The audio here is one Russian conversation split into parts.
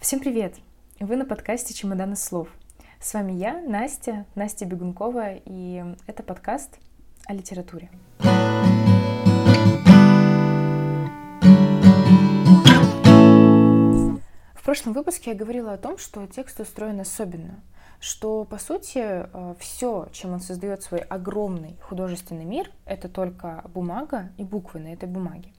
Всем привет! Вы на подкасте «Чемодан из слов». С вами я, Настя, Настя Бегункова, и это подкаст о литературе. В прошлом выпуске я говорила о том, что текст устроен особенно, что, по сути, э, все, чем он создает свой огромный художественный мир, это только бумага и буквы на этой бумаге.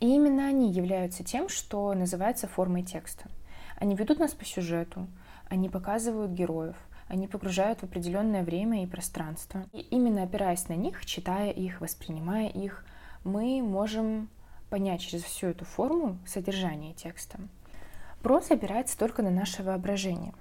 И именно они являются тем, что называется формой текста — они ведут нас по сюжету, они показывают героев, они погружают в определенное время и пространство. И именно опираясь на них, читая их, воспринимая их, мы можем понять через всю эту форму содержание текста. Проза опирается только на наше воображение.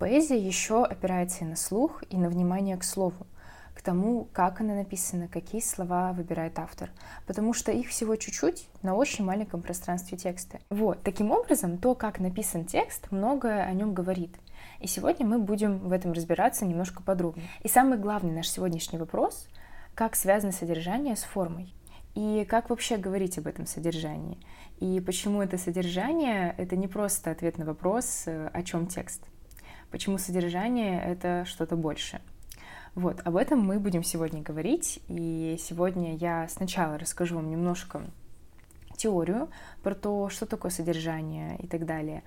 Поэзия еще опирается и на слух, и на внимание к слову к тому, как она написана, какие слова выбирает автор, потому что их всего чуть-чуть на очень маленьком пространстве текста. Вот, таким образом, то, как написан текст, многое о нем говорит. И сегодня мы будем в этом разбираться немножко подробнее. И самый главный наш сегодняшний вопрос — как связано содержание с формой? И как вообще говорить об этом содержании? И почему это содержание — это не просто ответ на вопрос, э, о чем текст? Почему содержание — это что-то большее? Вот, об этом мы будем сегодня говорить, и сегодня я сначала расскажу вам немножко теорию про то, что такое содержание и так далее,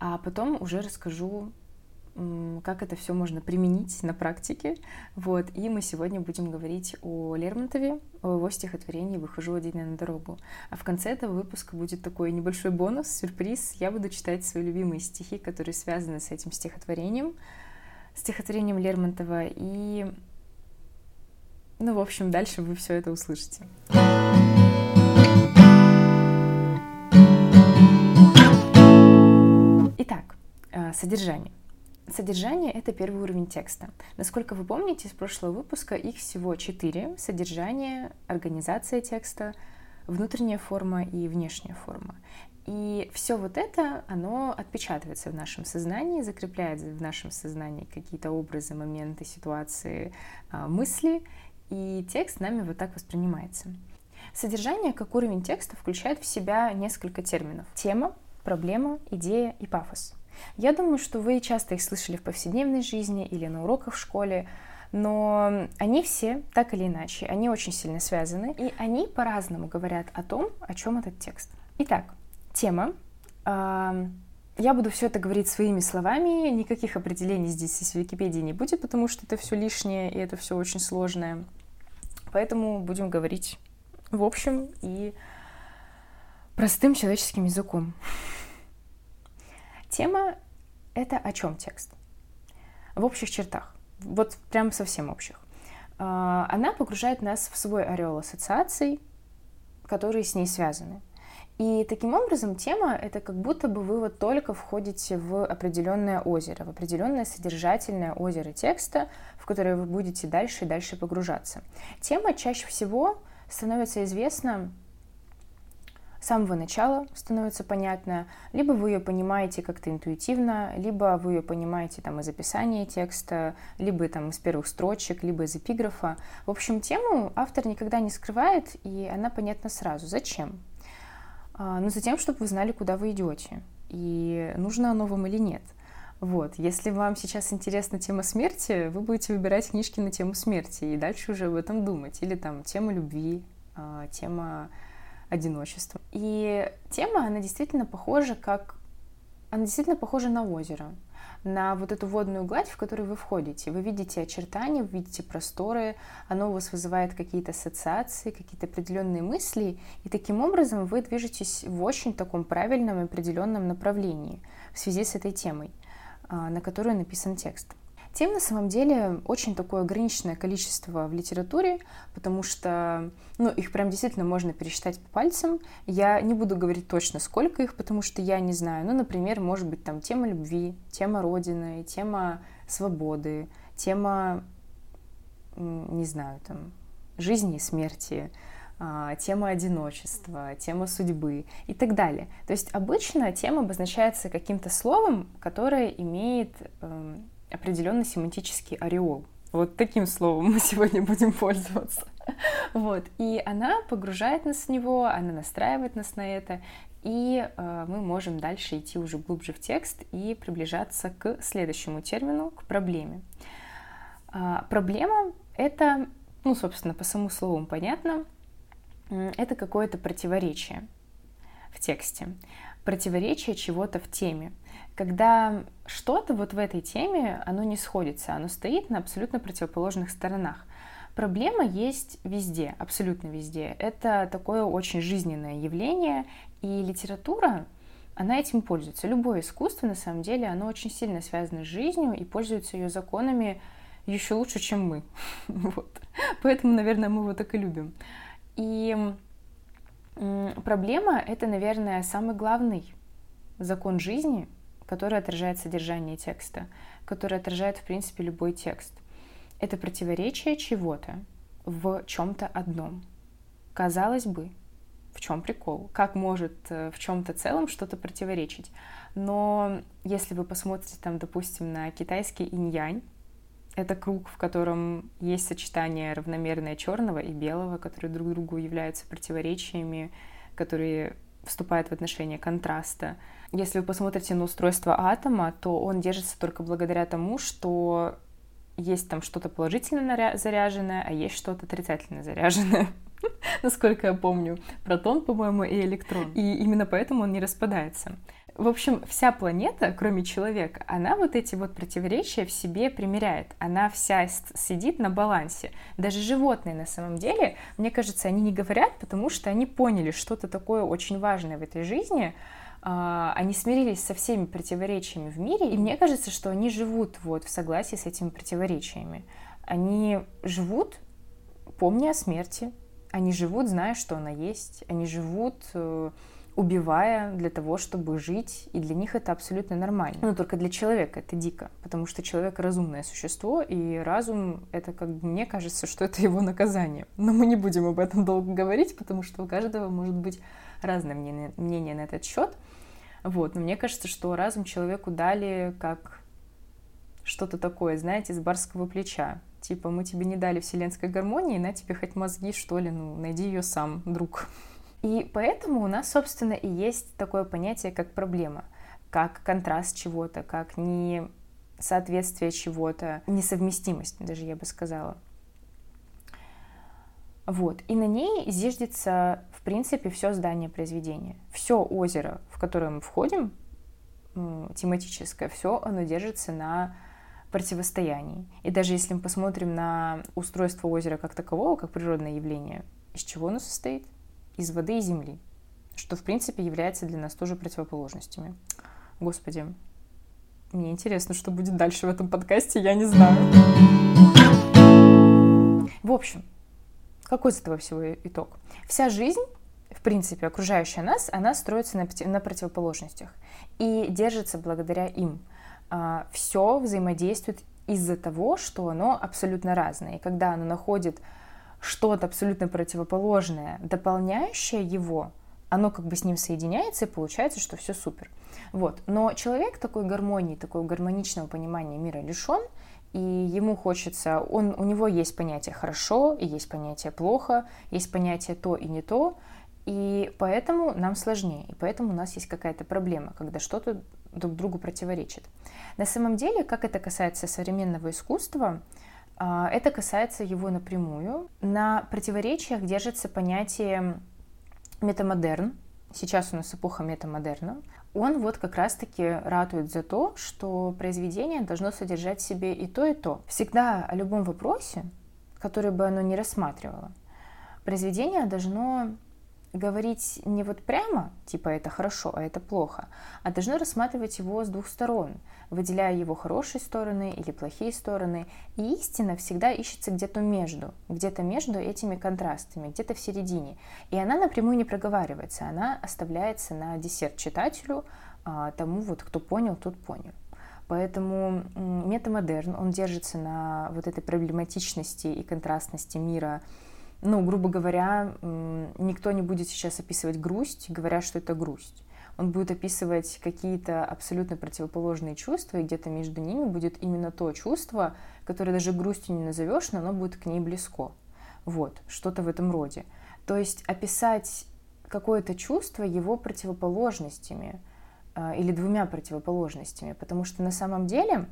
а потом уже расскажу, как это все можно применить на практике. Вот, и мы сегодня будем говорить о Лермонтове, о его стихотворении «Выхожу один на дорогу». А в конце этого выпуска будет такой небольшой бонус, сюрприз. Я буду читать свои любимые стихи, которые связаны с этим стихотворением стихотворением Лермонтова. И, ну, в общем, дальше вы все это услышите. Итак, э, содержание. Содержание — это первый уровень текста. Насколько вы помните из прошлого выпуска, их всего четыре. Содержание, организация текста, внутренняя форма и внешняя форма. И все вот это, оно отпечатывается в нашем сознании, закрепляет в нашем сознании какие-то образы, моменты, ситуации, а, мысли, и текст нами вот так воспринимается. Содержание, как уровень текста, включает в себя несколько терминов. Тема, проблема, идея и пафос. Я думаю, что вы часто их слышали в повседневной жизни или на уроках в школе, но они все, так или иначе, они очень сильно связаны, и они по-разному говорят о том, о чем этот текст. Итак, тема. Я буду все это говорить своими словами, никаких определений здесь из Википедии не будет, потому что это все лишнее и это все очень сложное. Поэтому будем говорить в общем и простым человеческим языком. Тема — это о чем текст? В общих чертах. Вот прям совсем общих. А, она погружает нас в свой ореол ассоциаций, которые с ней связаны. И таким образом тема — это как будто бы вы вот только входите в определенное озеро, в определенное содержательное озеро текста, в которое вы будете дальше и дальше погружаться. Тема чаще всего становится известна с самого начала становится понятно, либо вы ее понимаете как-то интуитивно, либо вы ее понимаете там из описания текста, либо там из первых строчек, либо из эпиграфа. В общем, тему автор никогда не скрывает, и она понятна сразу. Зачем? А, ну, за тем, чтобы вы знали, куда вы идете, и нужно оно вам или нет. Вот, если вам сейчас интересна тема смерти, вы будете выбирать книжки на тему смерти и дальше уже об этом думать. Или там тема любви, а, тема одиночества. И тема, она действительно похожа как... Она действительно похожа на озеро на вот эту водную гладь, в которую вы входите. Вы видите очертания, вы видите просторы, оно у вас вызывает какие-то ассоциации, какие-то определенные мысли, и таким образом вы движетесь в очень таком правильном и определенном направлении в связи с этой темой, а, на которую написан текст. Тем на самом деле очень такое ограниченное количество в литературе, потому что ну, их прям действительно можно пересчитать по пальцам. Я не буду говорить точно, сколько их, потому что я не знаю. Ну, например, может быть там тема любви, тема Родины, тема свободы, тема, не знаю, там, жизни и смерти, а, тема одиночества, тема судьбы и так далее. То есть обычно тема обозначается каким-то словом, которое имеет определенный семантический ореол. Вот таким словом мы сегодня будем пользоваться. Вот. И она погружает нас в него, она настраивает нас на это. И э, мы можем дальше идти уже глубже в текст и приближаться к следующему термину, к проблеме. Э, проблема — это, ну, собственно, по самому слову понятно, это какое-то противоречие в тексте, противоречие чего-то в теме. Когда что-то вот в этой теме, оно не сходится, оно стоит на абсолютно противоположных сторонах. Проблема есть везде, абсолютно везде. Это такое очень жизненное явление, и литература, она этим пользуется. Любое искусство, на самом деле, оно очень сильно связано с жизнью и пользуется ее законами еще лучше, чем мы. Вот. Поэтому, наверное, мы его так и любим. И проблема — это, наверное, самый главный закон жизни, который отражает содержание текста, который отражает, в принципе, любой текст. Это противоречие чего-то в чем-то одном. Казалось бы, в чем прикол? Как может э, в чем-то целом что-то противоречить? Но если вы посмотрите там, допустим, на китайский инь-янь, это круг, в котором есть сочетание равномерное черного и белого, которые друг другу являются противоречиями, которые вступают в отношение контраста. Если вы посмотрите на устройство атома, то он держится только благодаря тому, что есть там что-то положительно заряженное, а есть что-то отрицательно заряженное. насколько я помню, протон, по-моему, и электрон. И именно поэтому он не распадается. В общем, вся планета, кроме человека, она вот эти вот противоречия в себе примеряет. Она вся сидит на балансе. Даже животные на самом деле, мне кажется, они не говорят, потому что они поняли что-то такое очень важное в этой жизни, а, они смирились со всеми противоречиями в мире, и мне кажется, что они живут вот в согласии с этими противоречиями. Они живут, помня о смерти, они живут, зная, что она есть. Они живут, э, убивая для того, чтобы жить, и для них это абсолютно нормально. Но только для человека это дико, потому что человек разумное существо, и разум — это, как мне кажется, что это его наказание. Но мы не будем об этом долго говорить, потому что у каждого может быть разное мнение, мнение на этот счет. Вот, но мне кажется, что разум человеку дали как что-то такое, знаете, с барского плеча. Типа, мы тебе не дали вселенской гармонии, на тебе хоть мозги, что ли, ну, найди ее сам, друг. И поэтому у нас, собственно, и есть такое понятие, как проблема, как контраст чего-то, как несоответствие чего-то, несовместимость, даже я бы сказала. Вот. И на ней зиждется, в принципе, все здание произведения. Все озеро, в которое мы входим, тематическое, все оно держится на противостояний. И даже если мы посмотрим на устройство озера как такового, как природное явление, из чего оно состоит? Из воды и земли, что, в принципе, является для нас тоже противоположностями. Господи, мне интересно, что будет дальше в этом подкасте, я не знаю. В общем, какой из этого всего итог? Вся жизнь в принципе, окружающая нас, она строится на, на противоположностях и держится благодаря им. А, все взаимодействует из-за того, что оно абсолютно разное. И когда оно находит что-то абсолютно противоположное, дополняющее его, оно как бы с ним соединяется, и получается, что все супер. Вот. Но человек такой гармонии, такого гармоничного понимания мира лишен, и ему хочется, он, у него есть понятие хорошо, и есть понятие плохо, есть понятие то и не то, и поэтому нам сложнее, и поэтому у нас есть какая-то проблема, когда что-то друг другу противоречит. На самом деле, как это касается современного искусства, это касается его напрямую. На противоречиях держится понятие метамодерн. Сейчас у нас эпоха метамодерна. Он вот как раз-таки ратует за то, что произведение должно содержать в себе и то, и то. Всегда о любом вопросе, который бы оно ни рассматривало, произведение должно говорить не вот прямо, типа это хорошо, а это плохо, а должны рассматривать его с двух сторон, выделяя его хорошие стороны или плохие стороны. И истина всегда ищется где-то между, где-то между этими контрастами, где-то в середине. И она напрямую не проговаривается, она оставляется на десерт читателю, а, тому вот, кто понял, тот понял. Поэтому метамодерн, он держится на вот этой проблематичности и контрастности мира, ну, грубо говоря, никто не будет сейчас описывать грусть, говоря, что это грусть. Он будет описывать какие-то абсолютно противоположные чувства, и где-то между ними будет именно то чувство, которое даже грустью не назовешь, но оно будет к ней близко. Вот, что-то в этом роде. То есть описать какое-то чувство его противоположностями а, или двумя противоположностями, потому что на самом деле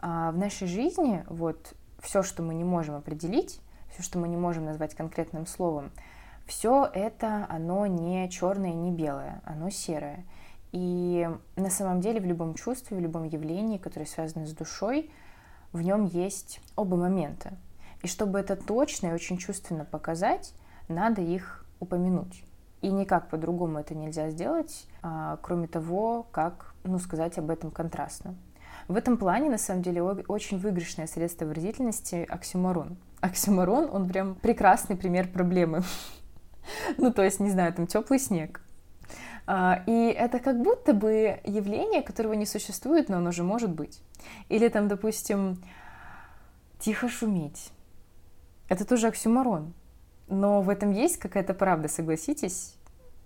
а, в нашей жизни вот все, что мы не можем определить, все, что мы не можем назвать конкретным словом, все это, оно не черное, не белое, оно серое. И на самом деле в любом чувстве, в любом явлении, которое связано с душой, в нем есть оба момента. И чтобы это точно и очень чувственно показать, надо их упомянуть. И никак по-другому это нельзя сделать, а, кроме того, как ну, сказать об этом контрастно. В этом плане, на самом деле, очень выигрышное средство выразительности оксюморон. Оксюморон, он прям прекрасный пример проблемы. Ну, то есть, не знаю, там теплый снег. А, и это как будто бы явление, которого не существует, но оно же может быть. Или там, допустим, тихо шуметь. Это тоже оксюморон. Но в этом есть какая-то правда, согласитесь.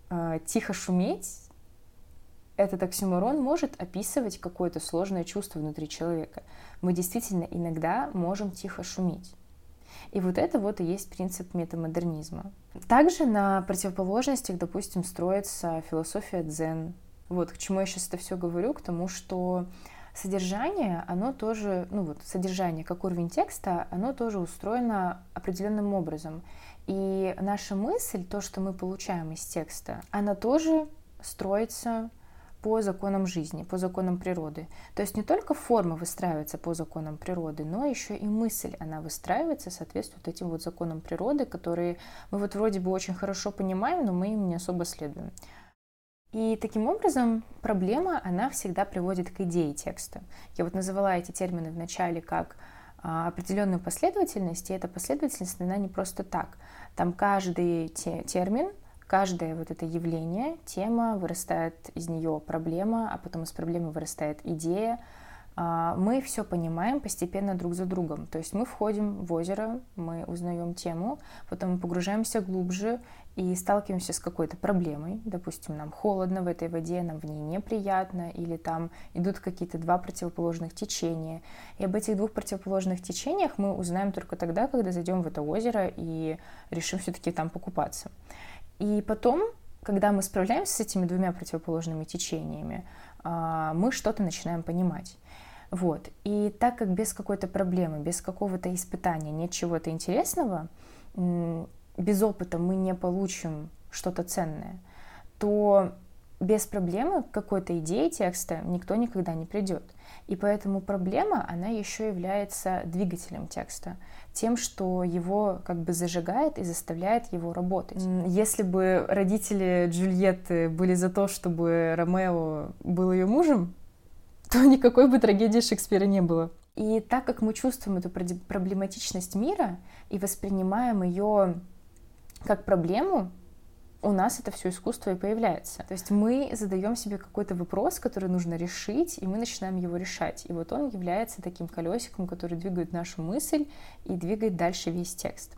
А, тихо шуметь, этот оксюморон может описывать какое-то сложное чувство внутри человека. Мы действительно иногда можем тихо шуметь. И вот это вот и есть принцип метамодернизма. Также на противоположностях, допустим, строится философия дзен. Вот к чему я сейчас это все говорю, к тому, что содержание, оно тоже, ну вот содержание как уровень текста, оно тоже устроено определенным образом. И наша мысль, то, что мы получаем из текста, она тоже строится по законам жизни, по законам природы. То есть не только форма выстраивается по законам природы, но еще и мысль, она выстраивается, соответствует этим вот законам природы, которые мы вот вроде бы очень хорошо понимаем, но мы им не особо следуем. И таким образом проблема, она всегда приводит к идее текста. Я вот называла эти термины в начале как а, определенную последовательность, и эта последовательность, она не просто так. Там каждый те, термин, каждое вот это явление, тема, вырастает из нее проблема, а потом из проблемы вырастает идея. А, мы все понимаем постепенно друг за другом. То есть мы входим в озеро, мы узнаем тему, потом погружаемся глубже и сталкиваемся с какой-то проблемой. Допустим, нам холодно в этой воде, нам в ней неприятно, или там идут какие-то два противоположных течения. И об этих двух противоположных течениях мы узнаем только тогда, когда зайдем в это озеро и решим все-таки там покупаться. И потом, когда мы справляемся с этими двумя противоположными течениями, а, мы что-то начинаем понимать. Вот. И так как без какой-то проблемы, без какого-то испытания нет чего-то интересного, без опыта мы не получим что-то ценное, то без проблемы к какой-то идее текста никто никогда не придет. И поэтому проблема, она еще является двигателем текста, тем, что его как бы зажигает и заставляет его работать. Если бы родители Джульетты были за то, чтобы Ромео был ее мужем, то никакой бы трагедии Шекспира не было. И так как мы чувствуем эту проблематичность мира и воспринимаем ее как проблему, у нас это все искусство и появляется. То есть мы задаем себе какой-то вопрос, который нужно решить, и мы начинаем его решать. И вот он является таким колесиком, который двигает нашу мысль и двигает дальше весь текст.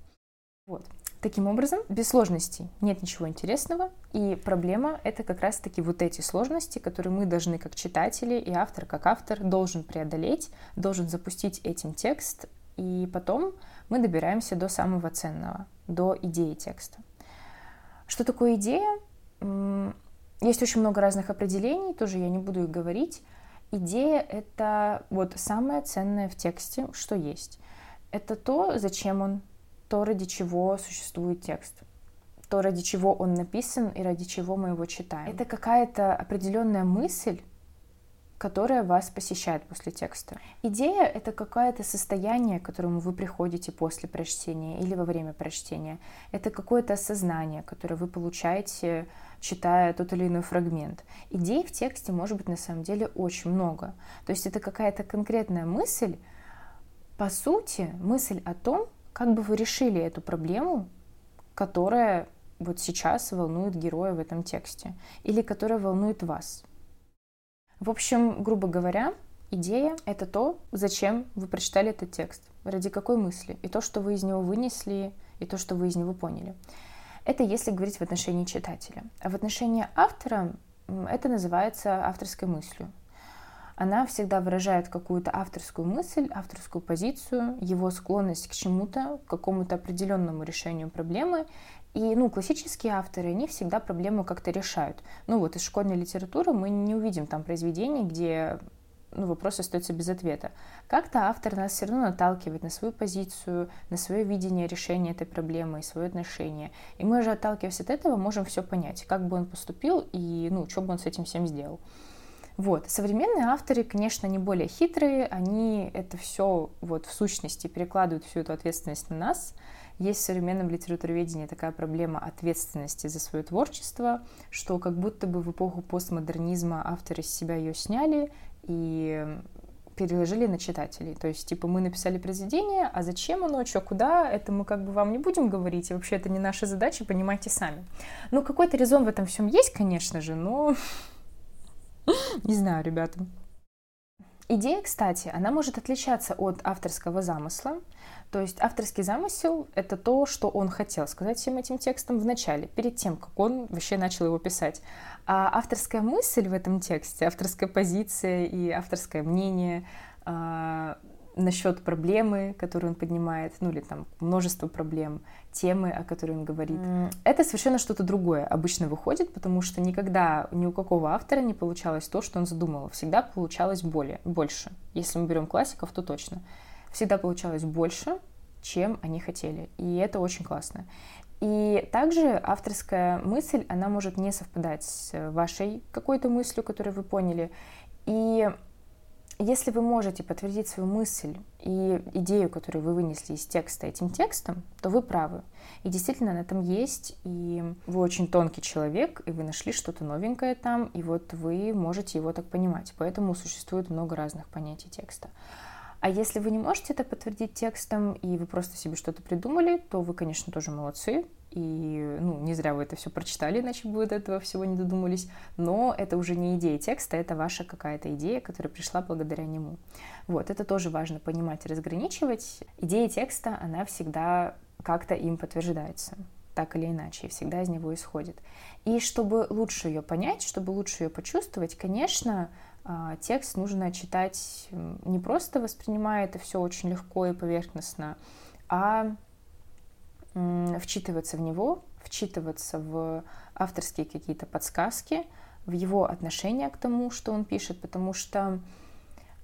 Вот. Таким образом, без сложностей нет ничего интересного, и проблема — это как раз-таки вот эти сложности, которые мы должны как читатели и автор как автор должен преодолеть, должен запустить этим текст, и потом мы добираемся до самого ценного, до идеи текста. Что такое идея? Есть очень много разных определений, тоже я не буду их говорить. Идея — это вот самое ценное в тексте, что есть. Это то, зачем он, то, ради чего существует текст, то, ради чего он написан и ради чего мы его читаем. Это какая-то определенная мысль, которая вас посещает после текста. Идея — это какое-то состояние, к которому вы приходите после прочтения или во время прочтения. Это какое-то осознание, которое вы получаете, читая тот или иной фрагмент. Идей в тексте может быть на самом деле очень много. То есть это какая-то конкретная мысль, по сути, мысль о том, как бы вы решили эту проблему, которая вот сейчас волнует героя в этом тексте, или которая волнует вас. В общем, грубо говоря, идея — это то, зачем вы прочитали этот текст, ради какой мысли, и то, что вы из него вынесли, и то, что вы из него поняли. Это если говорить в отношении читателя. А в отношении автора это называется авторской мыслью. Она всегда выражает какую-то авторскую мысль, авторскую позицию, его склонность к чему-то, к какому-то определенному решению проблемы, И, ну, классические авторы, они всегда проблему как-то решают. Ну, вот из школьной литературы мы не увидим там произведений, где ну, вопрос остается без ответа. Как-то автор нас все равно наталкивает на свою позицию, на свое видение решения этой проблемы и свое отношение. И мы же, отталкиваясь от этого, можем все понять, как бы он поступил и, ну, что бы он с этим всем сделал. Вот. Современные авторы, конечно, не более хитрые, они это все вот в сущности перекладывают всю эту ответственность на нас, есть в современном литературоведении такая проблема ответственности за свое творчество, что как будто бы в эпоху постмодернизма авторы с себя ее сняли и переложили на читателей. То есть, типа, мы написали произведение, а зачем оно, что, куда, это мы как бы вам не будем говорить, и вообще это не наша задача, понимайте сами. Ну, какой-то резон в этом всем есть, конечно же, но не знаю, ребята. Идея, кстати, она может отличаться от авторского замысла. То есть авторский замысел — это то, что он хотел сказать всем этим текстом в начале, перед тем, как он вообще начал его писать. А авторская мысль в этом тексте, авторская позиция и авторское мнение а, насчет проблемы, которую он поднимает, ну или там множество проблем, темы, о которой он говорит. Mm. Это совершенно что-то другое обычно выходит, потому что никогда ни у какого автора не получалось то, что он задумал. Всегда получалось более, больше. Если мы берем классиков, то точно всегда получалось больше, чем они хотели. И это очень классно. И также авторская мысль, она может не совпадать с вашей какой-то мыслью, которую вы поняли. И если вы можете подтвердить свою мысль и идею, которую вы вынесли из текста этим текстом, то вы правы. И действительно, она там есть, и вы очень тонкий человек, и вы нашли что-то новенькое там, и вот вы можете его так понимать. Поэтому существует много разных понятий текста. А если вы не можете это подтвердить текстом, и вы просто себе что-то придумали, то вы, конечно, тоже молодцы. И, ну, не зря вы это все прочитали, иначе бы до этого всего не додумались. Но это уже не идея текста, это ваша какая-то идея, которая пришла благодаря нему. Вот, это тоже важно понимать и разграничивать. Идея текста, она всегда как-то им подтверждается так или иначе, и всегда из него исходит. И чтобы лучше ее понять, чтобы лучше ее почувствовать, конечно, текст нужно читать не просто воспринимая это все очень легко и поверхностно, а вчитываться в него, вчитываться в авторские какие-то подсказки, в его отношение к тому, что он пишет, потому что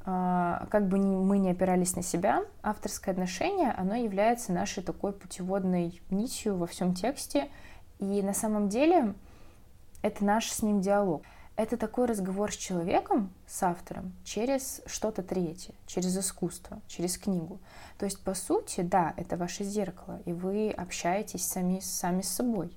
а, как бы мы не опирались на себя, авторское отношение, оно является нашей такой путеводной нитью во всем тексте, и на самом деле это наш с ним диалог. Это такой разговор с человеком, с автором, через что-то третье, через искусство, через книгу. То есть, по сути, да, это ваше зеркало, и вы общаетесь сами, сами с собой.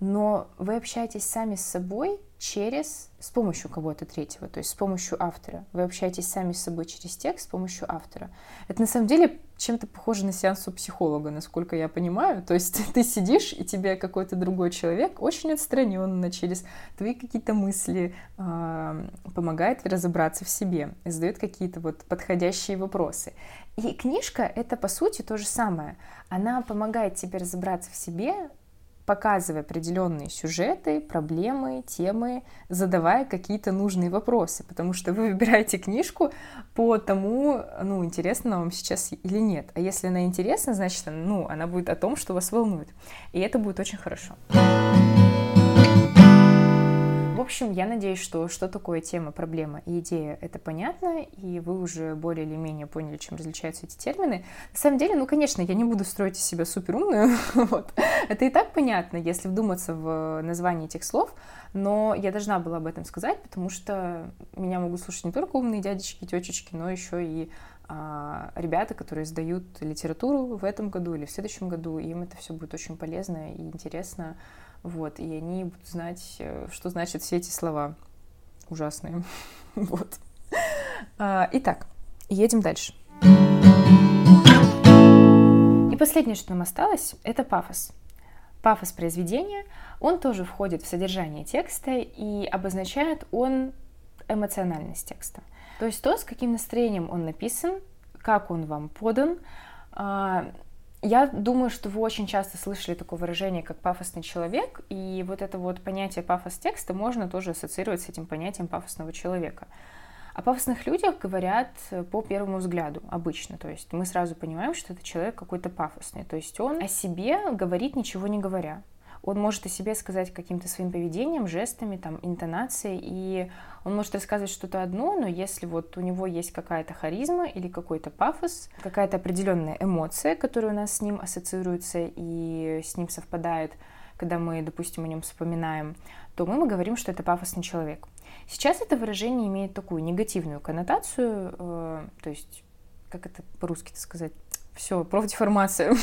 Но вы общаетесь сами с собой через, с помощью кого-то третьего, то есть с помощью автора. Вы общаетесь сами с собой через текст с помощью автора. Это на самом деле чем-то похоже на сеанс у психолога, насколько я понимаю. То есть ты сидишь, и тебе какой-то другой человек очень отстраненно через твои какие-то мысли э, помогает разобраться в себе, задает какие-то вот подходящие вопросы. И книжка — это, по сути, то же самое. Она помогает тебе разобраться в себе, показывая определенные сюжеты, проблемы, темы, задавая какие-то нужные вопросы, потому что вы выбираете книжку по тому, ну, интересно вам сейчас или нет. А если она интересна, значит, ну, она будет о том, что вас волнует. И это будет очень хорошо. В общем, я надеюсь, что что такое тема, проблема и идея, это понятно, и вы уже более или менее поняли, чем различаются эти термины. На самом деле, ну, конечно, я не буду строить из себя суперумную, вот. это и так понятно, если вдуматься в название этих слов, но я должна была об этом сказать, потому что меня могут слушать не только умные дядечки, тетечки, но еще и а, ребята, которые сдают литературу в этом году или в следующем году, им это все будет очень полезно и интересно. Вот, и они будут знать, э, что значат все эти слова ужасные. вот. А, итак, едем дальше. И последнее, что нам осталось, это пафос. Пафос произведения, он тоже входит в содержание текста и обозначает он эмоциональность текста. То есть то, с каким настроением он написан, как он вам подан, а, я думаю, что вы очень часто слышали такое выражение, как пафосный человек, и вот это вот понятие пафос текста можно тоже ассоциировать с этим понятием пафосного человека. О пафосных людях говорят по первому взгляду обычно. То есть мы сразу понимаем, что это человек какой-то пафосный. То есть он о себе говорит, ничего не говоря. Он может о себе сказать каким-то своим поведением, жестами, там, интонацией, и он может рассказывать что-то одно, но если вот у него есть какая-то харизма или какой-то пафос, какая-то определенная эмоция, которая у нас с ним ассоциируется и с ним совпадает, когда мы, допустим, о нем вспоминаем, то мы, мы говорим, что это пафосный человек. Сейчас это выражение имеет такую негативную коннотацию, э, то есть, как это по-русски сказать, все, профдеформация.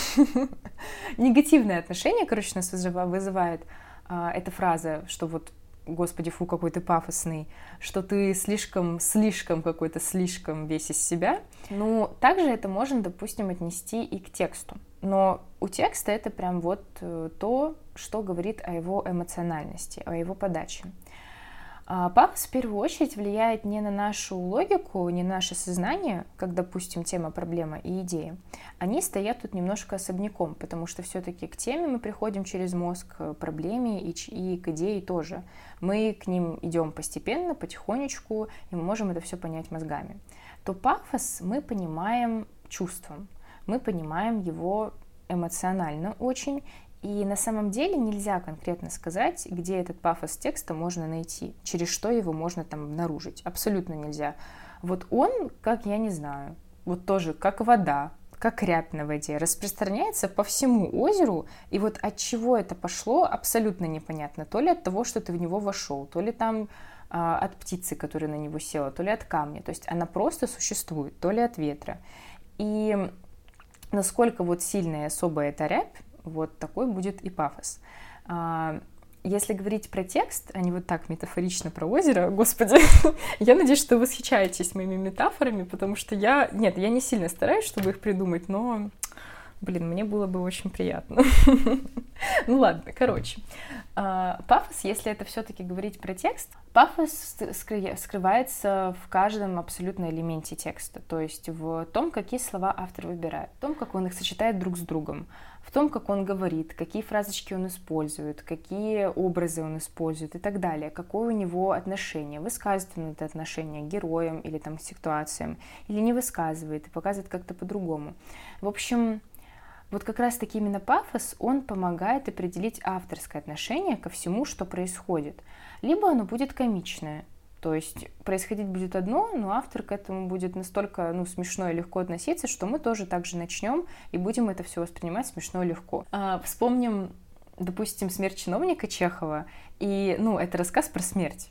Негативное отношение, короче, нас вызывает а, эта фраза, что вот господи, фу, какой ты пафосный, что ты слишком, слишком какой-то, слишком весь из себя. Ну, также это можно, допустим, отнести и к тексту. Но у текста это прям вот э, то, что говорит о его эмоциональности, о его подаче. А пафос в первую очередь влияет не на нашу логику, не на наше сознание, как, допустим, тема проблема и идеи. Они стоят тут немножко особняком, потому что все-таки к теме мы приходим через мозг, к проблеме и, и к идее тоже. Мы к ним идем постепенно, потихонечку, и мы можем это все понять мозгами. То пафос мы понимаем чувством, мы понимаем его эмоционально очень, и на самом деле нельзя конкретно сказать, где этот пафос текста можно найти, через что его можно там обнаружить. Абсолютно нельзя. Вот он, как я не знаю, вот тоже как вода, как рябь на воде, распространяется по всему озеру, и вот от чего это пошло, абсолютно непонятно. То ли от того, что ты в него вошел, то ли там а, от птицы, которая на него села, то ли от камня. То есть она просто существует, то ли от ветра. И насколько вот сильная и особая эта рябь, вот такой будет и пафос. А, если говорить про текст, а не вот так метафорично про озеро, господи, я надеюсь, что вы восхищаетесь моими метафорами, потому что я, нет, я не сильно стараюсь, чтобы их придумать, но, блин, мне было бы очень приятно. ну ладно, короче. А, пафос, если это все-таки говорить про текст, пафос скрывается в каждом абсолютно элементе текста, то есть в том, какие слова автор выбирает, в том, как он их сочетает друг с другом, в том, как он говорит, какие фразочки он использует, какие образы он использует и так далее, какое у него отношение, высказывает он это отношение к героям или там к ситуациям, или не высказывает и показывает как-то по-другому. В общем, вот как раз-таки именно пафос, он помогает определить авторское отношение ко всему, что происходит. Либо оно будет комичное, то есть происходить будет одно, но автор к этому будет настолько ну, смешно и легко относиться, что мы тоже так же начнем и будем это все воспринимать смешно и легко. А, вспомним, допустим, смерть чиновника Чехова, и, ну, это рассказ про смерть.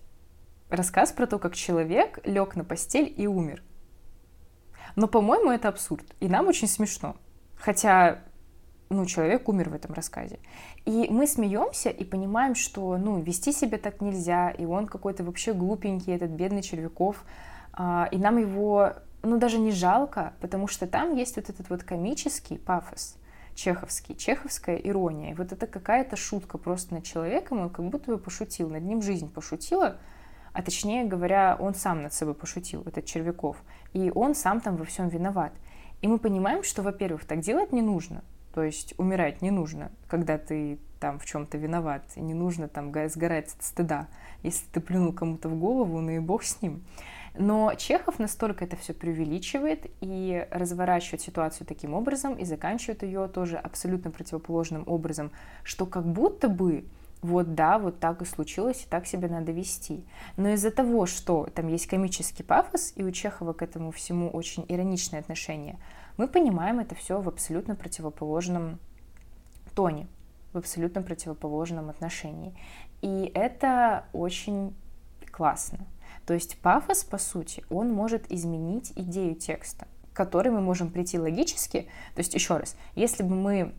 Рассказ про то, как человек лег на постель и умер. Но, по-моему, это абсурд, и нам очень смешно. Хотя ну, человек умер в этом рассказе. И мы смеемся и понимаем, что, ну, вести себя так нельзя, и он какой-то вообще глупенький, этот бедный Червяков, а, и нам его, ну, даже не жалко, потому что там есть вот этот вот комический пафос, чеховский, чеховская ирония. И вот это какая-то шутка просто над человеком, он как будто бы пошутил, над ним жизнь пошутила, а точнее говоря, он сам над собой пошутил, этот Червяков, и он сам там во всем виноват. И мы понимаем, что, во-первых, так делать не нужно, то есть умирать не нужно, когда ты там в чем-то виноват, и не нужно там сгорать от стыда. Если ты плюнул кому-то в голову, ну и бог с ним. Но Чехов настолько это все преувеличивает и разворачивает ситуацию таким образом и заканчивает ее тоже абсолютно противоположным образом, что как будто бы вот да, вот так и случилось, и так себя надо вести. Но из-за того, что там есть комический пафос, и у Чехова к этому всему очень ироничное отношение, мы понимаем это все в абсолютно противоположном тоне, в абсолютно противоположном отношении. И это очень классно. То есть пафос, по сути, он может изменить идею текста, к которой мы можем прийти логически. То есть, еще раз, если бы мы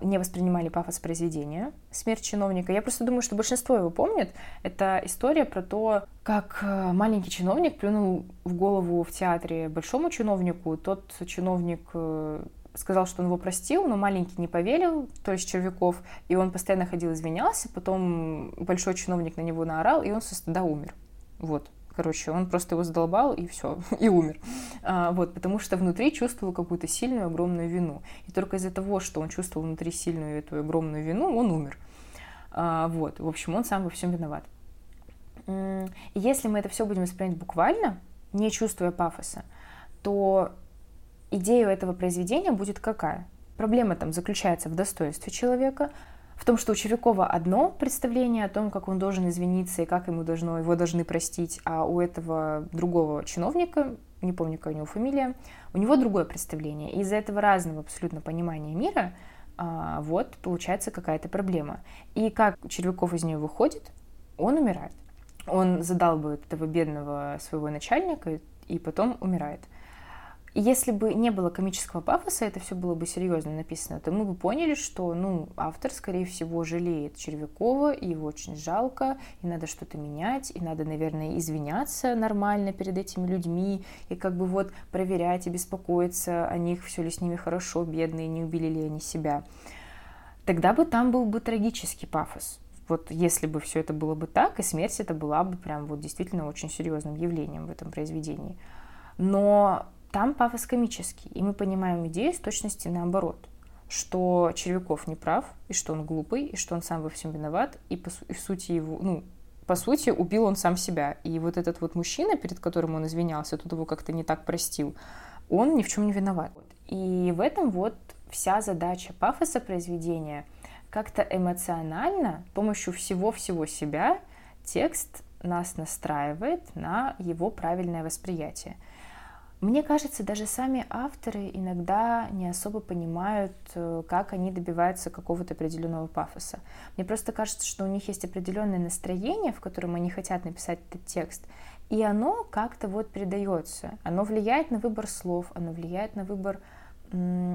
не воспринимали пафос произведения «Смерть чиновника». Я просто думаю, что большинство его помнит. Это история про то, как а, маленький чиновник плюнул в голову в театре большому чиновнику. Тот чиновник э, сказал, что он его простил, но маленький не поверил, то есть Червяков, и он постоянно ходил, извинялся, потом большой чиновник на него наорал, и он со стыда умер. Вот. Короче, он просто его задолбал и все, и умер. А, вот, потому что внутри чувствовал какую-то сильную, огромную вину. И только из-за того, что он чувствовал внутри сильную эту огромную вину, он умер. А, вот, в общем, он сам во всем виноват. Если мы это все будем воспринимать буквально, не чувствуя пафоса, то идея этого произведения будет какая? Проблема там заключается в достоинстве человека, в том, что у Червякова одно представление о том, как он должен извиниться и как ему должно, его должны простить, а у этого другого чиновника, не помню, какая у него фамилия, у него другое представление. И из-за этого разного абсолютно понимания мира а, вот получается какая-то проблема. И как Червяков из нее выходит, он умирает. Он задал бы этого бедного своего начальника и потом умирает. И если бы не было комического пафоса, это все было бы серьезно написано, то мы бы поняли, что, ну, автор, скорее всего, жалеет Червякова, и его очень жалко, и надо что-то менять, и надо, наверное, извиняться нормально перед этими людьми, и как бы вот проверять и беспокоиться о них, все ли с ними хорошо, бедные, не убили ли они себя. Тогда бы там был бы трагический пафос. Вот если бы все это было бы так, и смерть это была бы прям вот действительно очень серьезным явлением в этом произведении. Но там пафос комический, и мы понимаем идею с точности наоборот, что Червяков не прав, и что он глупый, и что он сам во всем виноват, и по и в сути его, ну, по сути, убил он сам себя. И вот этот вот мужчина, перед которым он извинялся, тут его как-то не так простил, он ни в чем не виноват. И в этом вот вся задача пафоса произведения как-то эмоционально, с помощью всего-всего себя, текст нас настраивает на его правильное восприятие. Мне кажется, даже сами авторы иногда не особо понимают, э, как они добиваются какого-то определенного пафоса. Мне просто кажется, что у них есть определенное настроение, в котором они хотят написать этот текст, и оно как-то вот передается. Оно влияет на выбор слов, оно влияет на выбор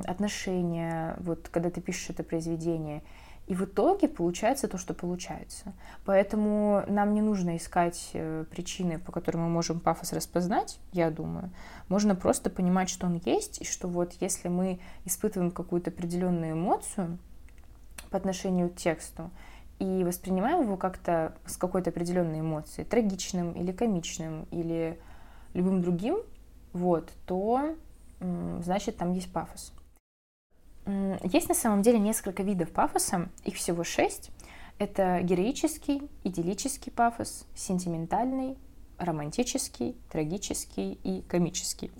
отношения, вот когда ты пишешь это произведение. И в итоге получается то, что получается. Поэтому нам не нужно искать э, причины, по которым мы можем пафос распознать, я думаю. Можно просто понимать, что он есть, и что вот если мы испытываем какую-то определенную эмоцию по отношению к тексту, и воспринимаем его как-то с какой-то определенной эмоцией, трагичным или комичным, или любым другим, вот, то значит там есть пафос. Есть на самом деле несколько видов пафоса, их всего шесть. Это героический, идиллический пафос, сентиментальный, романтический, трагический и комический.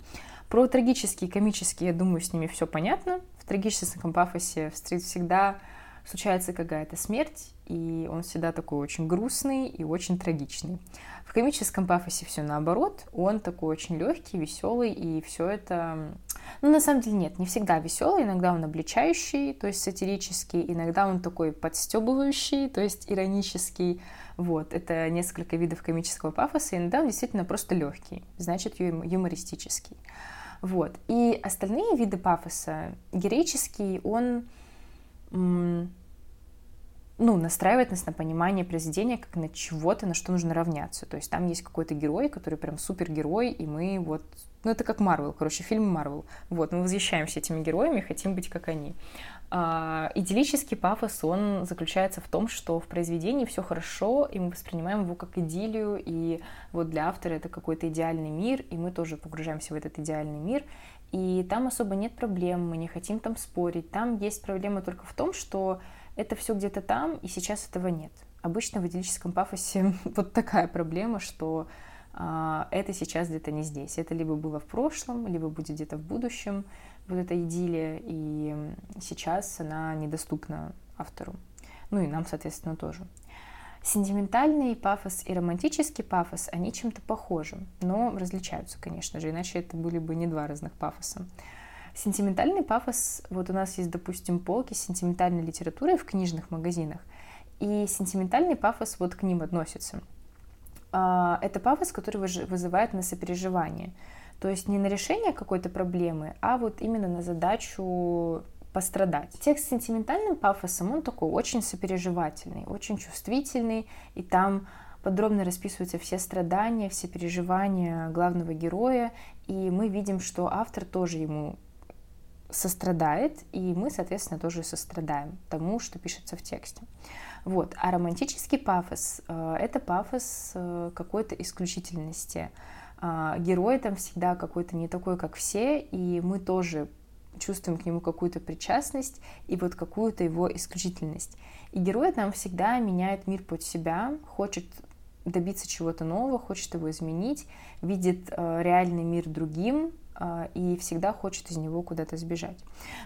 Про трагический и комический, я думаю, с ними все понятно. В трагическом пафосе всегда случается какая-то смерть, и он всегда такой очень грустный и очень трагичный. В комическом пафосе все наоборот, он такой очень легкий, веселый, и все это... Ну, на самом деле нет, не всегда веселый, иногда он обличающий, то есть сатирический, иногда он такой подстебывающий, то есть иронический. Вот, это несколько видов комического пафоса, иногда он действительно просто легкий, значит юмористический. Вот. И остальные виды пафоса, героический, он ну, настраивает нас на понимание произведения как на чего-то, на что нужно равняться. То есть там есть какой-то герой, который прям супергерой, и мы вот... Ну, это как Марвел, короче, фильм Марвел. Вот, мы восхищаемся этими героями, хотим быть как они. А, идиллический пафос, он заключается в том, что в произведении все хорошо, и мы воспринимаем его как идиллию, и вот для автора это какой-то идеальный мир, и мы тоже погружаемся в этот идеальный мир, и там особо нет проблем, мы не хотим там спорить. Там есть проблема только в том, что это все где-то там, и сейчас этого нет. Обычно в идиллическом пафосе вот такая проблема, что а, это сейчас где-то не здесь. Это либо было в прошлом, либо будет где-то в будущем, вот эта идиллия, и сейчас она недоступна автору. Ну и нам, соответственно, тоже. Сентиментальный пафос и романтический пафос, они чем-то похожи, но различаются, конечно же, иначе это были бы не два разных пафоса. Сентиментальный пафос, вот у нас есть, допустим, полки с сентиментальной литературой в книжных магазинах, и сентиментальный пафос вот к ним относится. А, это пафос, который вызывает на сопереживание. То есть не на решение какой-то проблемы, а вот именно на задачу пострадать. Текст с сентиментальным пафосом, он такой очень сопереживательный, очень чувствительный, и там подробно расписываются все страдания, все переживания главного героя, и мы видим, что автор тоже ему сострадает, и мы, соответственно, тоже сострадаем тому, что пишется в тексте. Вот. А романтический пафос э, — это пафос э, какой-то исключительности. Э, герой там всегда какой-то не такой, как все, и мы тоже чувствуем к нему какую-то причастность и вот какую-то его исключительность. И герой там всегда меняет мир под себя, хочет добиться чего-то нового, хочет его изменить, видит э, реальный мир другим э, и всегда хочет из него куда-то сбежать.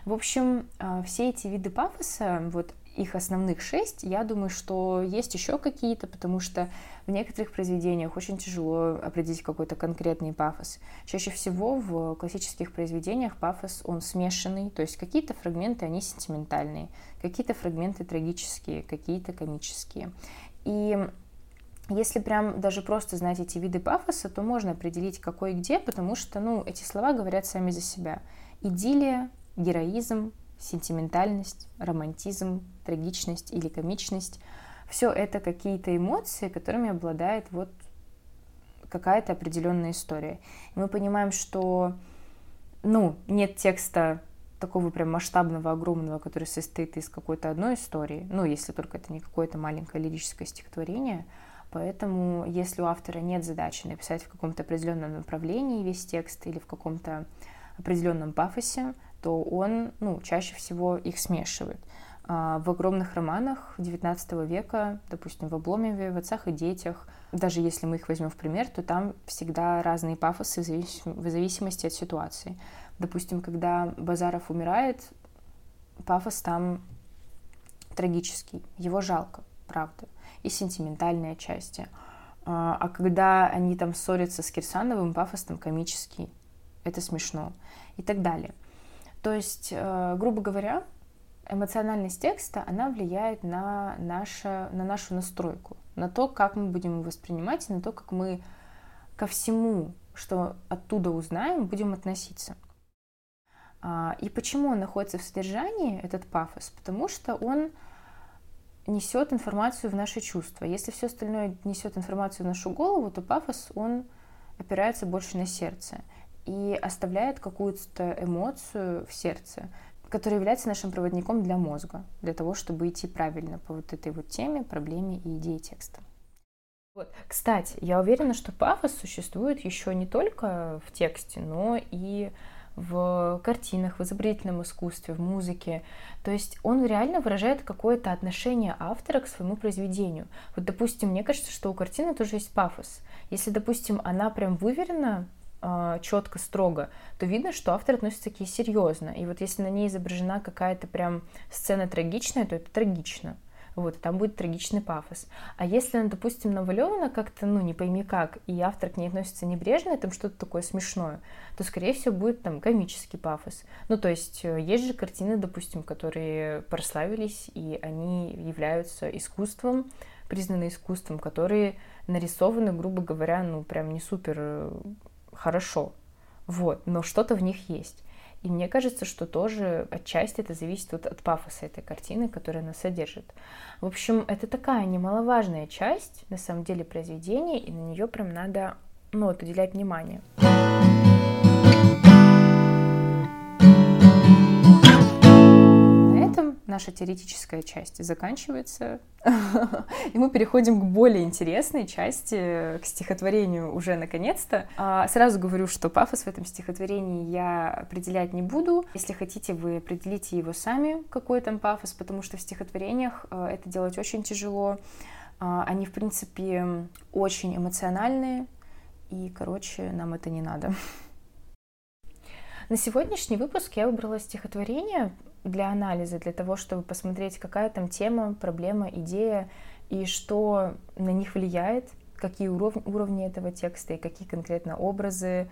В общем, э, все эти виды пафоса, вот их основных шесть, я думаю, что есть еще какие-то, потому что в некоторых произведениях очень тяжело определить какой-то конкретный пафос. Чаще всего в классических произведениях пафос, он смешанный, то есть какие-то фрагменты, они сентиментальные, какие-то фрагменты трагические, какие-то комические. И если прям даже просто знать эти виды пафоса, то можно определить, какой где, потому что, ну, эти слова говорят сами за себя. Идиллия, героизм, сентиментальность, романтизм, трагичность или комичность. Все это какие-то эмоции, которыми обладает вот какая-то определенная история. И мы понимаем, что ну, нет текста такого прям масштабного, огромного, который состоит из какой-то одной истории, ну, если только это не какое-то маленькое лирическое стихотворение, Поэтому, если у автора нет задачи написать в каком-то определенном направлении весь текст или в каком-то определенном пафосе, то он ну, чаще всего их смешивает. А, в огромных романах XIX века, допустим, в «Обломове», в «Отцах и детях», даже если мы их возьмем в пример, то там всегда разные пафосы в зависимости от ситуации. Допустим, когда Базаров умирает, пафос там трагический, его жалко, правда, и сентиментальные части. А, а когда они там ссорятся с Кирсановым, пафос там комический, это смешно и так далее. То есть, э, грубо говоря, эмоциональность текста, она влияет на, наше, на нашу настройку, на то, как мы будем его воспринимать, на то, как мы ко всему, что оттуда узнаем, будем относиться. А, и почему он находится в содержании, этот пафос? Потому что он несет информацию в наши чувства. Если все остальное несет информацию в нашу голову, то пафос, он опирается больше на сердце и оставляет какую-то эмоцию в сердце, которая является нашим проводником для мозга, для того, чтобы идти правильно по вот этой вот теме, проблеме и идее текста. Вот. Кстати, я уверена, что пафос существует еще не только в тексте, но и в картинах, в изобретательном искусстве, в музыке. То есть он реально выражает какое-то отношение автора к своему произведению. Вот, допустим, мне кажется, что у картины тоже есть пафос. Если, допустим, она прям выверена, четко, строго, то видно, что автор относится к ней серьезно. И вот если на ней изображена какая-то прям сцена трагичная, то это трагично. Вот, там будет трагичный пафос. А если она, допустим, навалевана как-то, ну, не пойми как, и автор к ней относится небрежно, и там что-то такое смешное, то, скорее всего, будет там комический пафос. Ну, то есть, э, есть же картины, допустим, которые прославились, и они являются искусством, признаны искусством, которые нарисованы, грубо говоря, ну, прям не супер э, хорошо. Вот, но что-то в них есть. И мне кажется, что тоже отчасти это зависит вот от пафоса этой картины, которую она содержит. В общем, это такая немаловажная часть, на самом деле, произведения, и на нее прям надо ну, вот, уделять внимание. Наша теоретическая часть заканчивается, и мы переходим к более интересной части, к стихотворению уже наконец-то. А, сразу говорю, что пафос в этом стихотворении я определять не буду. Если хотите, вы определите его сами, какой там пафос, потому что в стихотворениях э, это делать очень тяжело. А, они, в принципе, очень эмоциональные, и, короче, нам это не надо. На сегодняшний выпуск я выбрала стихотворение, для анализа, для того, чтобы посмотреть, какая там тема, проблема, идея и что на них влияет, какие уровни, уровни этого текста и какие конкретно образы,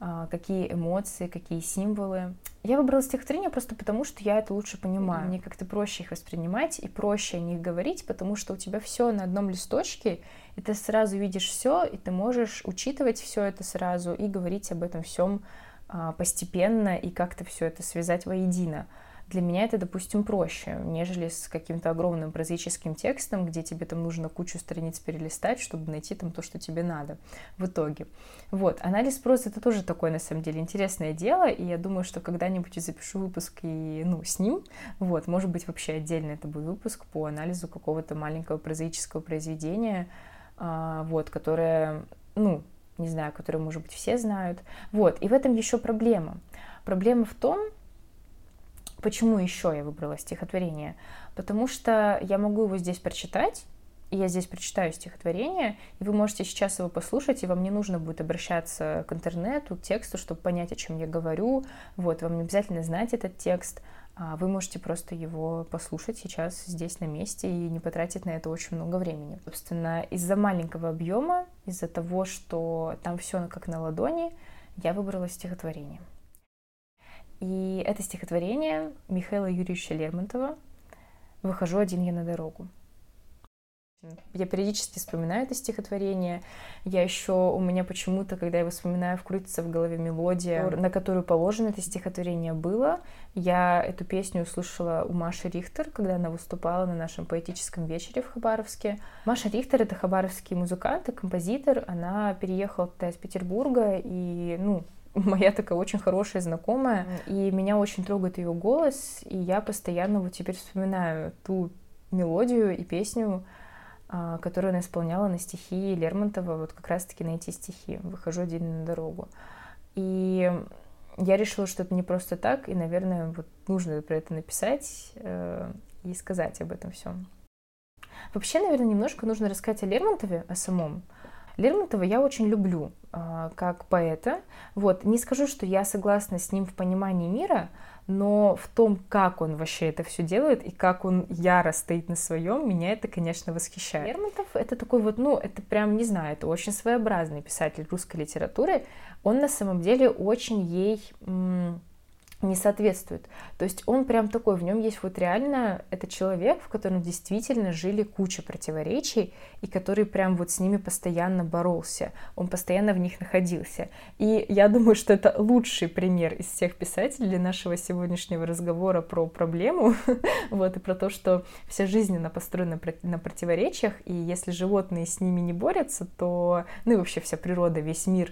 а, какие эмоции, какие символы. Я выбрала стихотворение просто потому, что я это лучше понимаю. Мне как-то проще их воспринимать и проще о них говорить, потому что у тебя все на одном листочке, и ты сразу видишь все, и ты можешь учитывать все это сразу и говорить об этом всем а, постепенно и как-то все это связать воедино. Для меня это, допустим, проще, нежели с каким-то огромным прозаическим текстом, где тебе там нужно кучу страниц перелистать, чтобы найти там то, что тебе надо в итоге. Вот, анализ прозы это тоже такое, на самом деле, интересное дело, и я думаю, что когда-нибудь я запишу выпуск и, ну, с ним, вот, может быть, вообще отдельно это будет выпуск по анализу какого-то маленького прозаического произведения, а, вот, которое, ну, не знаю, которое, может быть, все знают. Вот, и в этом еще проблема. Проблема в том, Почему еще я выбрала стихотворение? Потому что я могу его здесь прочитать, я здесь прочитаю стихотворение, и вы можете сейчас его послушать, и вам не нужно будет обращаться к интернету, к тексту, чтобы понять, о чем я говорю. Вот, вам не обязательно знать этот текст. А вы можете просто его послушать сейчас здесь на месте и не потратить на это очень много времени. Собственно, из-за маленького объема, из-за того, что там все как на ладони, я выбрала стихотворение. И это стихотворение Михаила Юрьевича Лермонтова «Выхожу один я на дорогу». Я периодически вспоминаю это стихотворение. Я еще у меня почему-то, когда я его вспоминаю, вкрутится в голове мелодия, на которую положено это стихотворение было. Я эту песню услышала у Маши Рихтер, когда она выступала на нашем поэтическом вечере в Хабаровске. Маша Рихтер — это хабаровский музыкант и композитор. Она переехала туда из Петербурга, и, ну, моя такая очень хорошая знакомая, и меня очень трогает ее голос, и я постоянно вот теперь вспоминаю ту мелодию и песню, а, которую она исполняла на стихи Лермонтова, вот как раз-таки на эти стихи «Выхожу один на дорогу». И я решила, что это не просто так, и, наверное, вот нужно про это написать э, и сказать об этом всем. Вообще, наверное, немножко нужно рассказать о Лермонтове, о самом. Лермонтова я очень люблю э, как поэта. Вот, не скажу, что я согласна с ним в понимании мира, но в том, как он вообще это все делает и как он яро стоит на своем, меня это, конечно, восхищает. Лермонтов — это такой вот, ну, это прям, не знаю, это очень своеобразный писатель русской литературы. Он на самом деле очень ей не соответствует. То есть он прям такой, в нем есть вот реально это человек, в котором действительно жили куча противоречий, и который прям вот с ними постоянно боролся, он постоянно в них находился. И я думаю, что это лучший пример из всех писателей для нашего сегодняшнего разговора про проблему, вот, и про то, что вся жизнь, она построена на противоречиях, и если животные с ними не борются, то, ну и вообще вся природа, весь мир,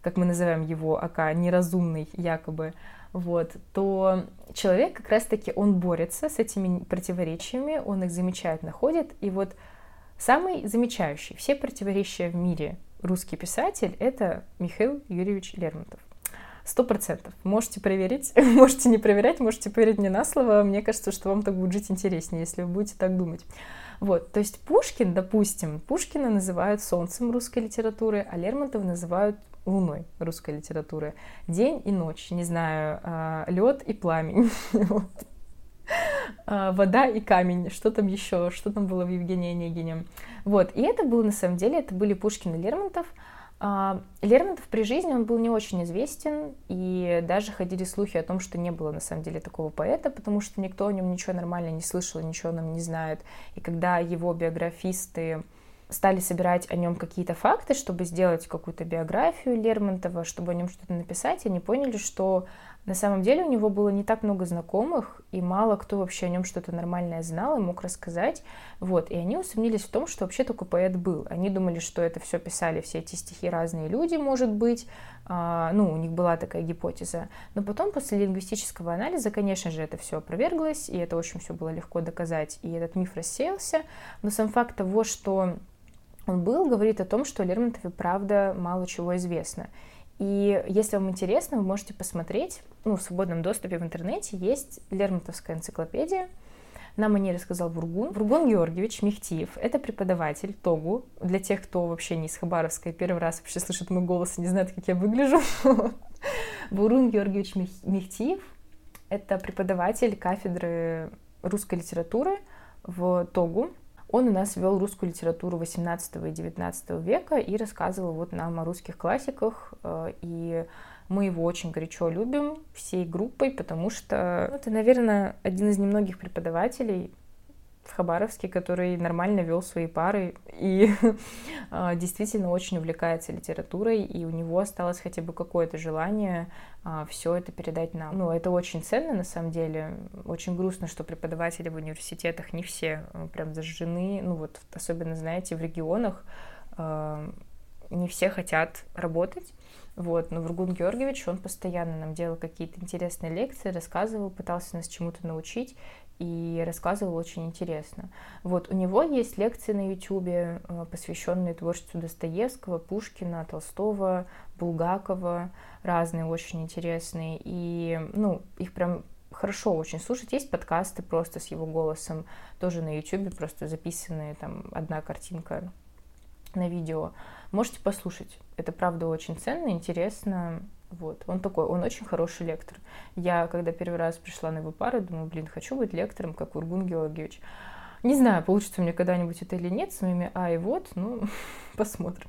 как мы называем его, ака, неразумный якобы, вот, то человек как раз-таки, он борется с этими противоречиями, он их замечает, находит, и вот самый замечающий все противоречия в мире русский писатель — это Михаил Юрьевич Лермонтов. Сто процентов. Можете проверить, можете не проверять, можете поверить мне на слово. Мне кажется, что вам так будет жить интереснее, если вы будете так думать. Вот, то есть Пушкин, допустим, Пушкина называют солнцем русской литературы, а Лермонтова называют луной русской литературы. День и ночь, не знаю, а, лед и пламень. А, вода и камень, что там еще, что там было в Евгении Онегине. Вот, и это было на самом деле, это были Пушкин и Лермонтов. А, Лермонтов при жизни, он был не очень известен, и даже ходили слухи о том, что не было на самом деле такого поэта, потому что никто о нем ничего нормально не слышал, ничего нам не знает. И когда его биографисты стали собирать о нем какие-то факты, чтобы сделать какую-то биографию Лермонтова, чтобы о нем что-то написать, они поняли, что на самом деле у него было не так много знакомых, и мало кто вообще о нем что-то нормальное знал и мог рассказать. Вот. И они усомнились в том, что вообще такой поэт был. Они думали, что это все писали все эти стихи разные люди, может быть. А, ну, у них была такая гипотеза. Но потом, после лингвистического анализа, конечно же, это все опроверглось, и это очень все было легко доказать, и этот миф рассеялся. Но сам факт того, что был, говорит о том, что Лермонтове, правда, мало чего известно. И если вам интересно, вы можете посмотреть, ну, в свободном доступе в интернете есть Лермонтовская энциклопедия, нам о ней рассказал Вургун. Вургун Георгиевич Мехтиев — это преподаватель ТОГУ. Для тех, кто вообще не из Хабаровска и первый раз вообще слышит мой голос и не знает, как я выгляжу. Вургун Георгиевич Мехтиев — это преподаватель кафедры русской литературы в ТОГУ. Он у нас вел русскую литературу 18 и 19 века и рассказывал вот нам о русских классиках. Э, и мы его очень горячо любим всей группой, потому что это, наверное, один из немногих преподавателей, в Хабаровске, который нормально вел свои пары и а, действительно очень увлекается литературой, и у него осталось хотя бы какое-то желание все это передать нам. Ну, это очень ценно, на самом деле. Очень грустно, что преподаватели в университетах не все а, прям зажжены, ну вот, особенно, знаете, в регионах не все хотят работать, вот, но Вургун Георгиевич, он постоянно нам делал какие-то интересные лекции, рассказывал, пытался нас чему-то научить, и рассказывал очень интересно. Вот, у него есть лекции на Ютубе, э, посвященные творчеству Достоевского, Пушкина, Толстого, Булгакова, разные очень интересные, и, ну, их прям хорошо очень слушать. Есть подкасты просто с его голосом, тоже на YouTube, просто записанные, там, одна картинка на видео. Можете послушать. Это, правда, очень ценно, интересно. Вот, он такой, он очень хороший лектор. Я, когда первый раз пришла на его пару, думаю, блин, хочу быть лектором, как Ургун Георгиевич. Не знаю, получится у меня когда-нибудь это или нет с моими А и вот, ну, посмотрим.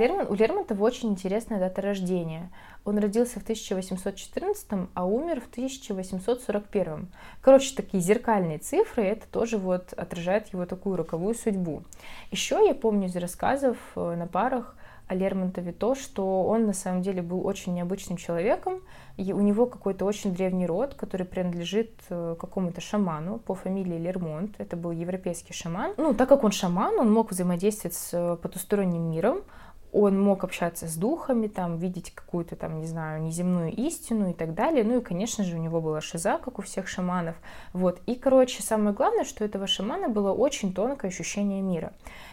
Лермон, у Лермонтова очень интересная дата рождения. Он родился в 1814, а умер в 1841. Короче, такие зеркальные цифры, это тоже вот отражает его такую роковую судьбу. Еще я помню из рассказов э, на парах о Лермонтове то, что он на самом деле был очень необычным человеком, и у него какой-то очень древний род, который принадлежит э, какому-то шаману по фамилии Лермонт. Это был европейский шаман. Ну, так как он шаман, он мог взаимодействовать с э, потусторонним миром, он мог общаться с духами, там, видеть какую-то там, не знаю, неземную истину и так далее. Ну и, конечно же, у него была шиза, как у всех шаманов. Вот. И, короче, самое главное, что у этого шамана было очень тонкое ощущение мира.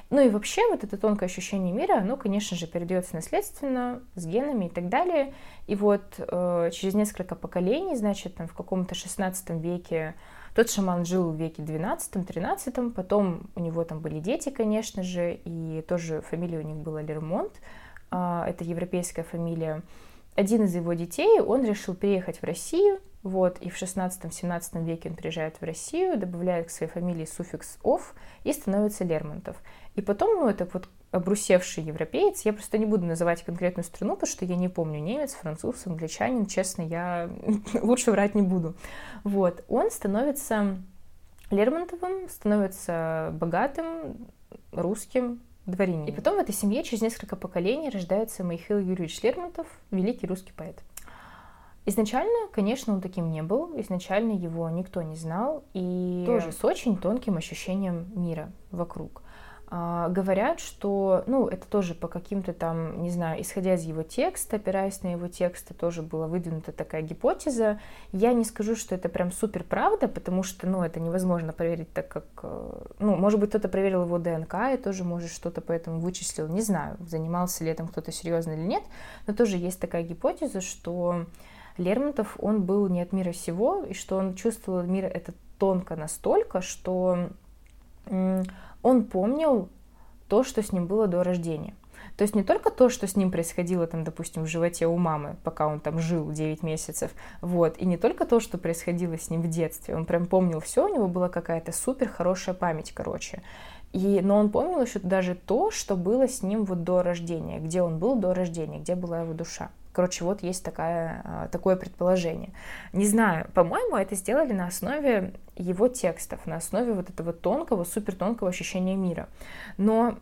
Ну и вообще вот это тонкое ощущение мира, оно, конечно же, передается наследственно, с генами и так далее. И вот э, через несколько поколений, значит, там в каком-то 16 веке тот шаман жил в веке 12-13, потом у него там были дети, конечно же, и тоже фамилия у них была Лермонт, а, это европейская фамилия. Один из его детей, он решил переехать в Россию, вот, и в 16-17 веке он приезжает в Россию, добавляет к своей фамилии суффикс «ов» и становится Лермонтов. И потом, ну, это вот обрусевший европеец, я просто не буду называть конкретную страну, потому что я не помню, немец, француз, англичанин, честно, я лучше врать не буду. Вот, он становится Лермонтовым, становится богатым русским дворянином. И потом в этой семье через несколько поколений рождается Михаил Юрьевич Лермонтов, великий русский поэт. Изначально, конечно, он таким не был, изначально его никто не знал, и тоже с очень тонким ощущением мира вокруг. А, говорят, что, ну, это тоже по каким-то там, не знаю, исходя из его текста, опираясь на его тексты, тоже была выдвинута такая гипотеза. Я не скажу, что это прям супер правда, потому что, ну, это невозможно проверить, так как, э, ну, может быть, кто-то проверил его ДНК и тоже, может, что-то поэтому вычислил, не знаю, занимался ли этим кто-то серьезно или нет, но тоже есть такая гипотеза, что Лермонтов, он был не от мира всего, и что он чувствовал мир это тонко настолько, что он помнил то, что с ним было до рождения. То есть не только то, что с ним происходило, там, допустим, в животе у мамы, пока он там жил 9 месяцев, вот, и не только то, что происходило с ним в детстве, он прям помнил все, у него была какая-то супер хорошая память, короче. И, но он помнил еще даже то, что было с ним вот до рождения, где он был до рождения, где была его душа. Короче, вот есть такая, а, такое предположение. Не знаю, по-моему, это сделали на основе его текстов, на основе вот этого тонкого, супер тонкого ощущения мира. Но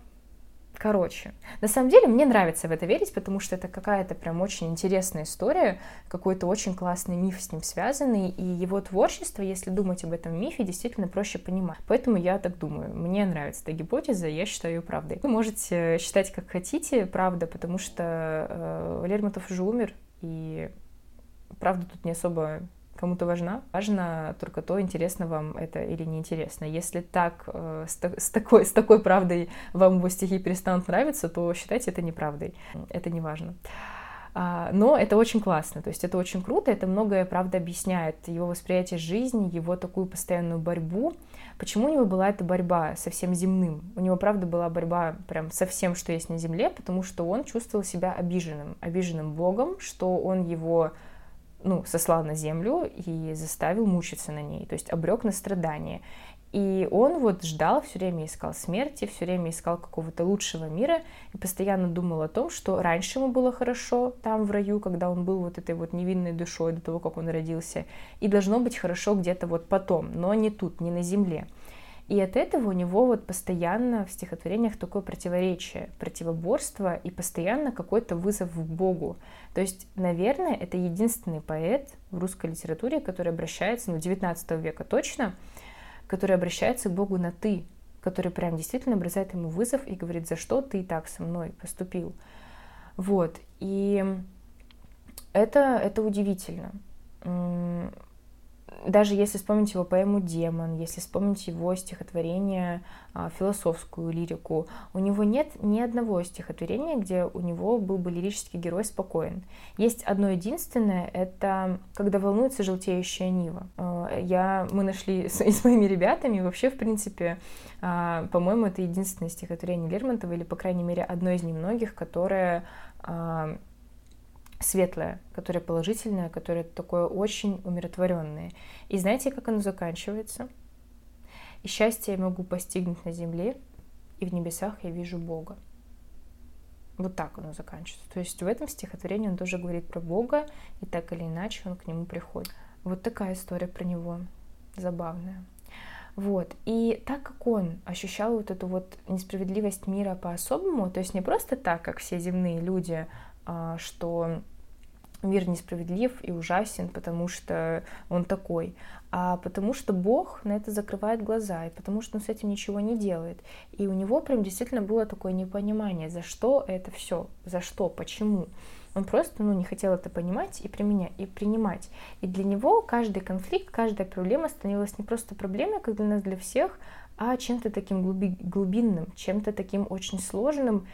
Короче, на самом деле мне нравится в это верить, потому что это какая-то прям очень интересная история, какой-то очень классный миф с ним связанный, и его творчество, если думать об этом мифе, действительно проще понимать. Поэтому я так думаю. Мне нравится эта гипотеза, я считаю ее правдой. Вы можете считать как хотите, правда, потому что э, Лермонтов уже умер, и правда тут не особо кому-то важна. Важно только то, интересно вам это или не интересно. Если так, э, с, с, такой, с такой правдой вам его стихи перестанут нравиться, то считайте это неправдой. Это не важно. А, но это очень классно, то есть это очень круто, это многое, правда, объясняет его восприятие жизни, его такую постоянную борьбу. Почему у него была эта борьба со всем земным? У него, правда, была борьба прям со всем, что есть на земле, потому что он чувствовал себя обиженным, обиженным Богом, что он его ну, сослал на землю и заставил мучиться на ней, то есть обрек на страдания. И он вот ждал, все время искал смерти, все время искал какого-то лучшего мира и постоянно думал о том, что раньше ему было хорошо там в раю, когда он был вот этой вот невинной душой до того, как он родился, и должно быть хорошо где-то вот потом, но не тут, не на земле. И от этого у него вот постоянно в стихотворениях такое противоречие, противоборство и постоянно какой-то вызов к Богу. То есть, наверное, это единственный поэт в русской литературе, который обращается, ну, 19 века точно, который обращается к Богу на «ты», который прям действительно бросает ему вызов и говорит, за что ты так со мной поступил. Вот, и это, это удивительно. Даже если вспомнить его поэму «Демон», если вспомнить его стихотворение, а, философскую лирику, у него нет ни одного стихотворения, где у него был бы лирический герой спокоен. Есть одно единственное, это «Когда волнуется желтеющая нива». А, я, мы нашли с, с моими ребятами, вообще, в принципе, а, по-моему, это единственное стихотворение Лермонтова, или, по крайней мере, одно из немногих, которое светлое, которое положительное, которое такое очень умиротворенное. И знаете, как оно заканчивается? И счастье я могу постигнуть на земле, и в небесах я вижу Бога. Вот так оно заканчивается. То есть в этом стихотворении он тоже говорит про Бога, и так или иначе он к нему приходит. Вот такая история про него забавная. Вот. И так как он ощущал вот эту вот несправедливость мира по-особому, то есть не просто так, как все земные люди, а, что мир несправедлив и ужасен, потому что он такой, а потому что Бог на это закрывает глаза, и потому что он с этим ничего не делает. И у него прям действительно было такое непонимание, за что это все, за что, почему. Он просто ну, не хотел это понимать и применять, и принимать. И для него каждый конфликт, каждая проблема становилась не просто проблемой, как для нас, для всех, а чем-то таким глубинным, чем-то таким очень сложным,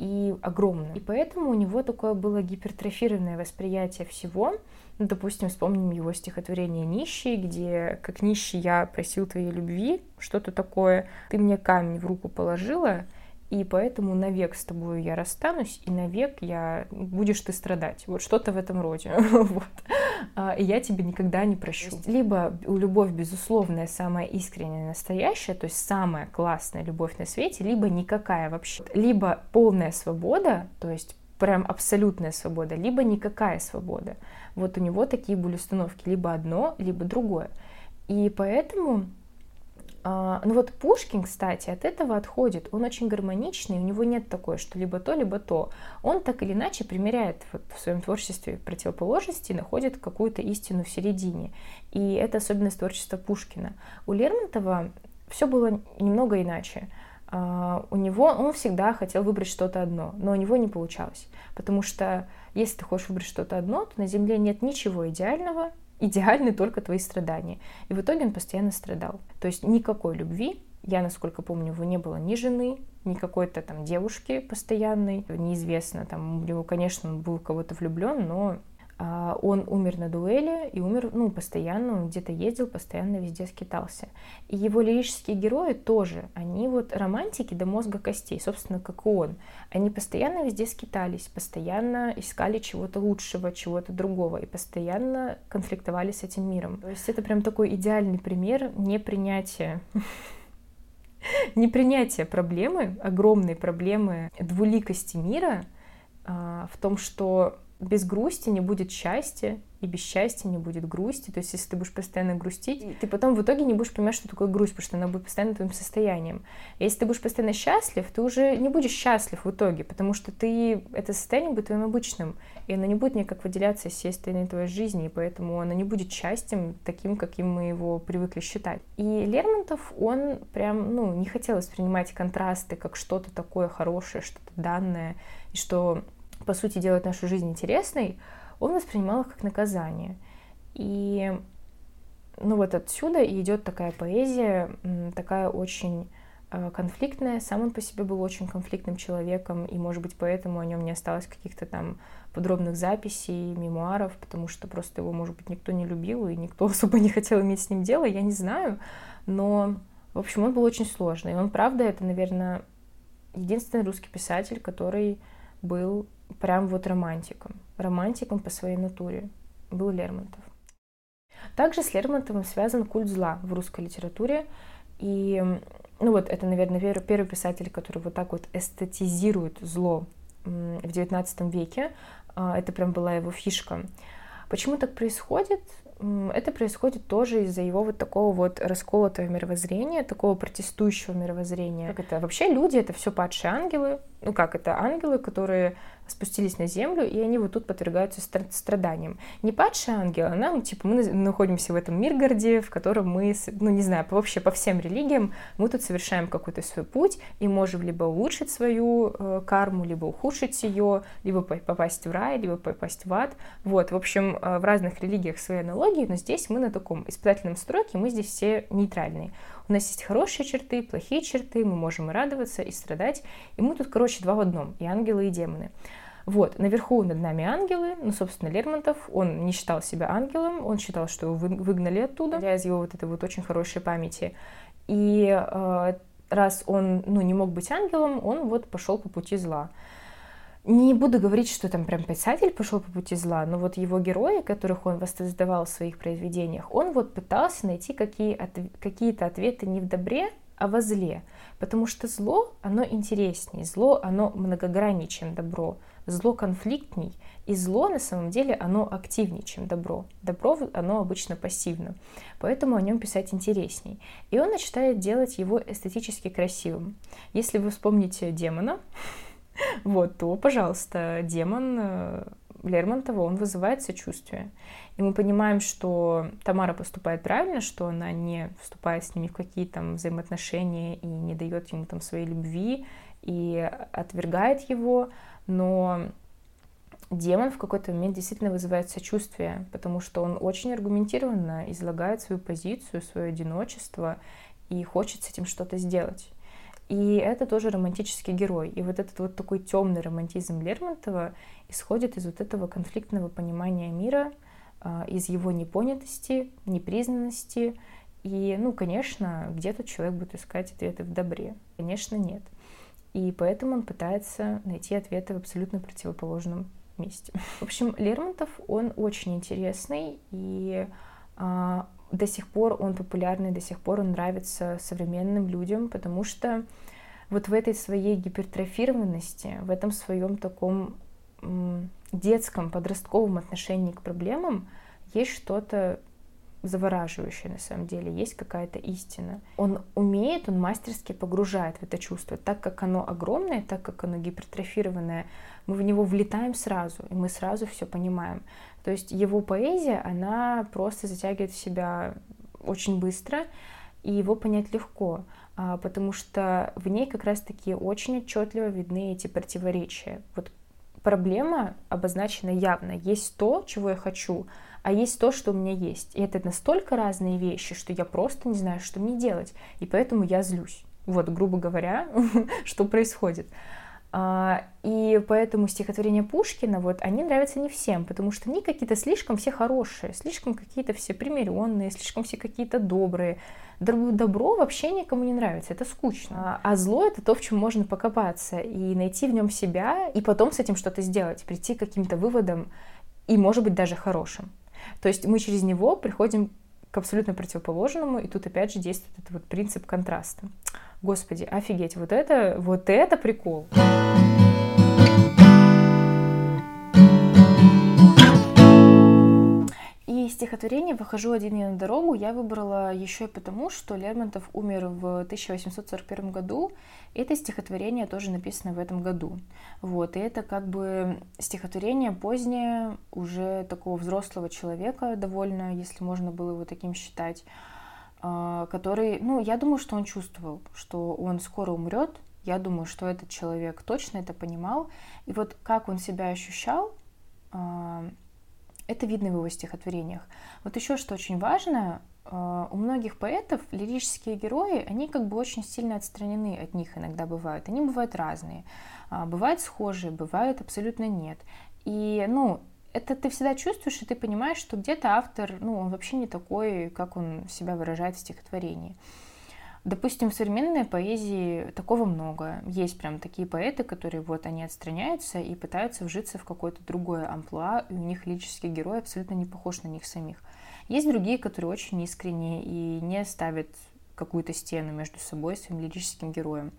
и огромным. И поэтому у него такое было гипертрофированное восприятие всего. Ну, допустим, вспомним его стихотворение «Нищий», где «Как нищий я просил твоей любви», что-то такое «Ты мне камень в руку положила», и поэтому навек с тобой я расстанусь, и навек я будешь ты страдать. Вот что-то в этом роде. вот. А, и я тебе никогда не прощу. Либо любовь безусловная, самая искренняя, настоящая, то есть самая классная любовь на свете, либо никакая вообще. Либо полная свобода, то есть прям абсолютная свобода, либо никакая свобода. Вот у него такие были установки, либо одно, либо другое. И поэтому а, ну вот Пушкин, кстати, от этого отходит. Он очень гармоничный, у него нет такой, что либо то, либо то. Он так или иначе примеряет вот в своем творчестве противоположности и находит какую-то истину в середине. И это особенность творчества Пушкина. У Лермонтова все было немного иначе. Uh, у него он всегда хотел выбрать что-то одно, но у него не получалось, потому что если ты хочешь выбрать что-то одно, то на Земле нет ничего идеального, идеальны только твои страдания. И в итоге он постоянно страдал. То есть никакой любви, я, насколько помню, у него не было ни жены, ни какой-то там девушки постоянной, неизвестно, там у него, конечно, он был кого-то влюблен, но он умер на дуэли и умер, ну, постоянно, он где-то ездил, постоянно везде скитался. И его лирические герои тоже, они вот романтики до мозга костей, собственно, как и он. Они постоянно везде скитались, постоянно искали чего-то лучшего, чего-то другого, и постоянно конфликтовали с этим миром. То есть это прям такой идеальный пример непринятия непринятие проблемы, огромной проблемы двуликости мира а, в том, что без грусти не будет счастья, и без счастья не будет грусти. То есть, если ты будешь постоянно грустить, ты потом в итоге не будешь понимать, что такое грусть, потому что она будет постоянно твоим состоянием. если ты будешь постоянно счастлив, ты уже не будешь счастлив в итоге, потому что ты это состояние будет твоим обычным, и оно не будет никак выделяться из всей остальной твоей жизни, и поэтому оно не будет счастьем таким, каким мы его привыкли считать. И Лермонтов, он прям, ну, не хотел воспринимать контрасты как что-то такое хорошее, что-то данное, и что по сути, делают нашу жизнь интересной, он воспринимал их как наказание. И ну вот отсюда идет такая поэзия, такая очень э, конфликтная. Сам он по себе был очень конфликтным человеком, и, может быть, поэтому о нем не осталось каких-то там подробных записей, мемуаров, потому что просто его, может быть, никто не любил, и никто особо не хотел иметь с ним дело, я не знаю. Но, в общем, он был очень сложный. Он, правда, это, наверное, единственный русский писатель, который был прям вот романтиком. Романтиком по своей натуре был Лермонтов. Также с Лермонтовым связан культ зла в русской литературе. И, ну вот, это, наверное, первый писатель, который вот так вот эстетизирует зло в XIX веке. А, это прям была его фишка. Почему так происходит? Это происходит тоже из-за его вот такого вот расколотого мировоззрения, такого протестующего мировоззрения. Как это? Вообще люди — это все падшие ангелы, ну как это, ангелы, которые спустились на землю, и они вот тут подвергаются страданиям. Не падшие ангелы, а нам, типа, мы находимся в этом Миргороде, в котором мы, ну, не знаю, вообще по всем религиям, мы тут совершаем какой-то свой путь и можем либо улучшить свою э, карму, либо ухудшить ее, либо попасть в рай, либо попасть в ад. Вот, в общем, э, в разных религиях свои аналогии, но здесь мы на таком испытательном сроке, мы здесь все нейтральные. У нас есть хорошие черты, плохие черты, мы можем и радоваться, и страдать. И мы тут, короче, два в одном, и ангелы, и демоны. Вот, наверху над нами ангелы, ну, собственно, Лермонтов, он не считал себя ангелом, он считал, что его выгнали оттуда, из его вот этой вот очень хорошей памяти. И э, раз он, ну, не мог быть ангелом, он вот пошел по пути зла. Не буду говорить, что там прям писатель пошел по пути зла, но вот его герои, которых он воссоздавал в своих произведениях, он вот пытался найти какие какие-то ответы не в добре, а во зле. Потому что зло, оно интереснее, зло, оно многограннее, чем добро. Зло конфликтней, и зло на самом деле оно активнее, чем добро. Добро, оно обычно пассивно, поэтому о нем писать интересней. И он начинает делать его эстетически красивым. Если вы вспомните демона, вот, то, пожалуйста, демон э, Лермонтова, он вызывает сочувствие. И мы понимаем, что Тамара поступает правильно, что она не вступает с ними в какие-то там взаимоотношения и не дает ему там своей любви и отвергает его, но демон в какой-то момент действительно вызывает сочувствие, потому что он очень аргументированно излагает свою позицию, свое одиночество и хочет с этим что-то сделать. И это тоже романтический герой. И вот этот вот такой темный романтизм Лермонтова исходит из вот этого конфликтного понимания мира, а, из его непонятости, непризнанности. И, ну, конечно, где тут человек будет искать ответы в добре? Конечно, нет. И поэтому он пытается найти ответы в абсолютно противоположном месте. В общем, Лермонтов, он очень интересный, и а, до сих пор он популярный, до сих пор он нравится современным людям, потому что вот в этой своей гипертрофированности, в этом своем таком детском, подростковом отношении к проблемам есть что-то завораживающее на самом деле, есть какая-то истина. Он умеет, он мастерски погружает в это чувство. Так как оно огромное, так как оно гипертрофированное, мы в него влетаем сразу, и мы сразу все понимаем. То есть его поэзия, она просто затягивает в себя очень быстро, и его понять легко, а, потому что в ней как раз-таки очень отчетливо видны эти противоречия. Вот проблема обозначена явно. Есть то, чего я хочу, а есть то, что у меня есть. И это настолько разные вещи, что я просто не знаю, что мне делать. И поэтому я злюсь. Вот, грубо говоря, что происходит. А, и поэтому стихотворения Пушкина, вот, они нравятся не всем, потому что они какие-то слишком все хорошие, слишком какие-то все примиренные, слишком все какие-то добрые. Добро вообще никому не нравится, это скучно. А, а зло — это то, в чем можно покопаться и найти в нем себя, и потом с этим что-то сделать, прийти к каким-то выводам, и, может быть, даже хорошим. То есть мы через него приходим к абсолютно противоположному, и тут опять же действует этот вот принцип контраста. Господи, офигеть, вот это, вот это прикол. И стихотворение «Выхожу один я на дорогу» я выбрала еще и потому, что Лермонтов умер в 1841 году. Это стихотворение тоже написано в этом году. Вот, и это как бы стихотворение позднее, уже такого взрослого человека довольно, если можно было его таким считать. А, который, ну, я думаю, что он чувствовал, что он скоро умрет. Я думаю, что этот человек точно это понимал. И вот как он себя ощущал, а, это видно в его стихотворениях. Вот еще что очень важно, а, у многих поэтов лирические герои, они как бы очень сильно отстранены от них иногда бывают. Они бывают разные. Бывают схожие, бывают абсолютно нет. И, ну, это ты всегда чувствуешь, и ты понимаешь, что где-то автор, ну, он вообще не такой, как он себя выражает в стихотворении. Допустим, в современной поэзии такого много. Есть прям такие поэты, которые вот они отстраняются и пытаются вжиться в какое-то другое амплуа, и у них лирический герой абсолютно не похож на них самих. Есть другие, которые очень искренние и не ставят какую-то стену между собой и своим лирическим героем.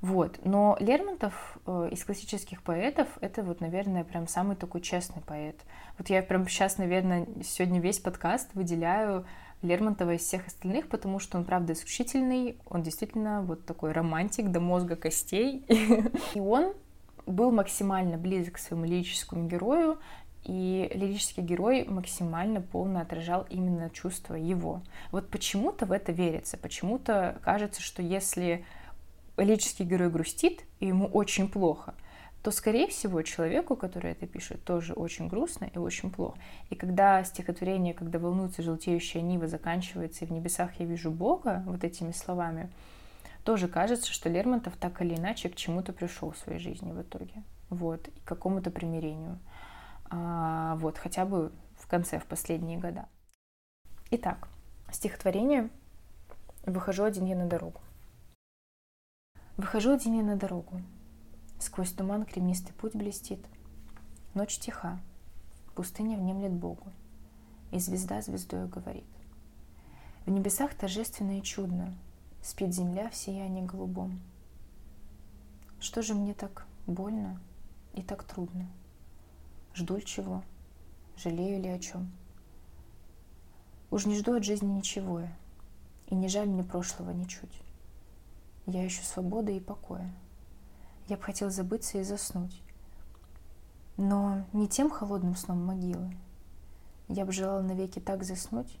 Вот. Но Лермонтов э, из классических поэтов это вот, наверное, прям самый такой честный поэт. Вот я прям сейчас, наверное, сегодня весь подкаст выделяю Лермонтова из всех остальных, потому что он, правда, исключительный, он действительно вот такой романтик до мозга костей. И он был максимально близок к своему лирическому герою, и лирический герой максимально полно отражал именно чувства его. Вот почему-то в это верится, почему-то кажется, что если лирический герой грустит, и ему очень плохо, то, скорее всего, человеку, который это пишет, тоже очень грустно и очень плохо. И когда стихотворение, когда волнуется желтеющая нива, заканчивается, и в небесах я вижу Бога, вот этими словами, тоже кажется, что Лермонтов так или иначе к чему-то пришел в своей жизни в итоге. Вот, и к какому-то примирению. А, вот, хотя бы в конце, в последние года. Итак, стихотворение «Выхожу один я на дорогу». Выхожу один я на дорогу, Сквозь туман кремнистый путь блестит. Ночь тиха, пустыня внемлет Богу, И звезда звездою говорит. В небесах торжественно и чудно Спит земля в сиянии голубом. Что же мне так больно и так трудно? Жду ли чего? Жалею ли о чем? Уж не жду от жизни ничего я, И не жаль мне прошлого ничуть. Я ищу свободы и покоя — я бы хотел забыться и заснуть. Но не тем холодным сном могилы. Я бы желал навеки так заснуть,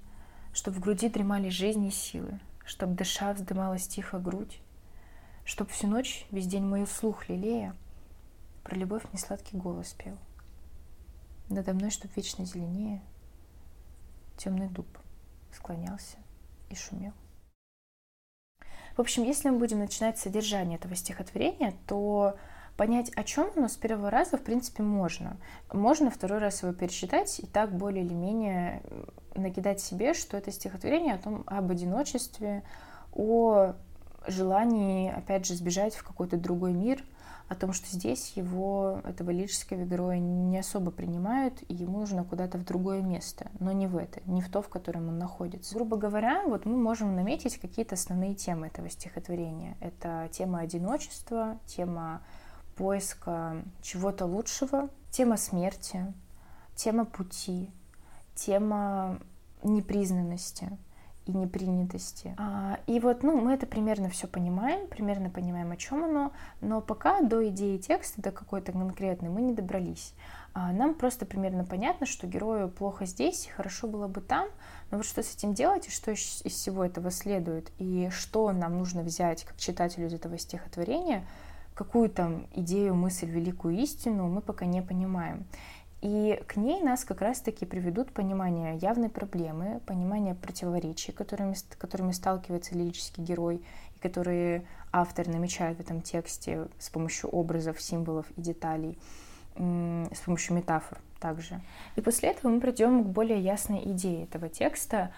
чтоб в груди дремали жизни и силы, чтоб дыша вздымалась тихо грудь, чтоб всю ночь, весь день мою слух лелея, про любовь мне сладкий голос пел. Надо мной, чтоб вечно зеленее, темный дуб склонялся и шумел. В общем, если мы будем начинать содержание этого стихотворения, то понять, о чем оно с первого раза, в принципе, можно. Можно второй раз его перечитать и так более или менее накидать себе, что это стихотворение о том, об одиночестве, о желании, опять же, сбежать в какой-то другой мир – о том, что здесь его, этого лирического героя, не особо принимают, и ему нужно куда-то в другое место, но не в это, не в то, в котором он находится. Грубо говоря, вот мы можем наметить какие-то основные темы этого стихотворения. Это тема одиночества, тема поиска чего-то лучшего, тема смерти, тема пути, тема непризнанности, и непринятости. А, и вот, ну, мы это примерно все понимаем, примерно понимаем, о чем оно, но пока до идеи текста, до какой-то конкретной, мы не добрались. А, нам просто примерно понятно, что герою плохо здесь, хорошо было бы там, но вот что с этим делать, и что из всего этого следует, и что нам нужно взять как читателю из этого стихотворения, какую там идею, мысль, великую истину, мы пока не понимаем. И к ней нас как раз-таки приведут понимание явной проблемы, понимание противоречий, которыми, которыми сталкивается лирический герой, и которые автор намечает в этом тексте с помощью образов, символов и деталей, с помощью метафор также. И после этого мы придем к более ясной идее этого текста,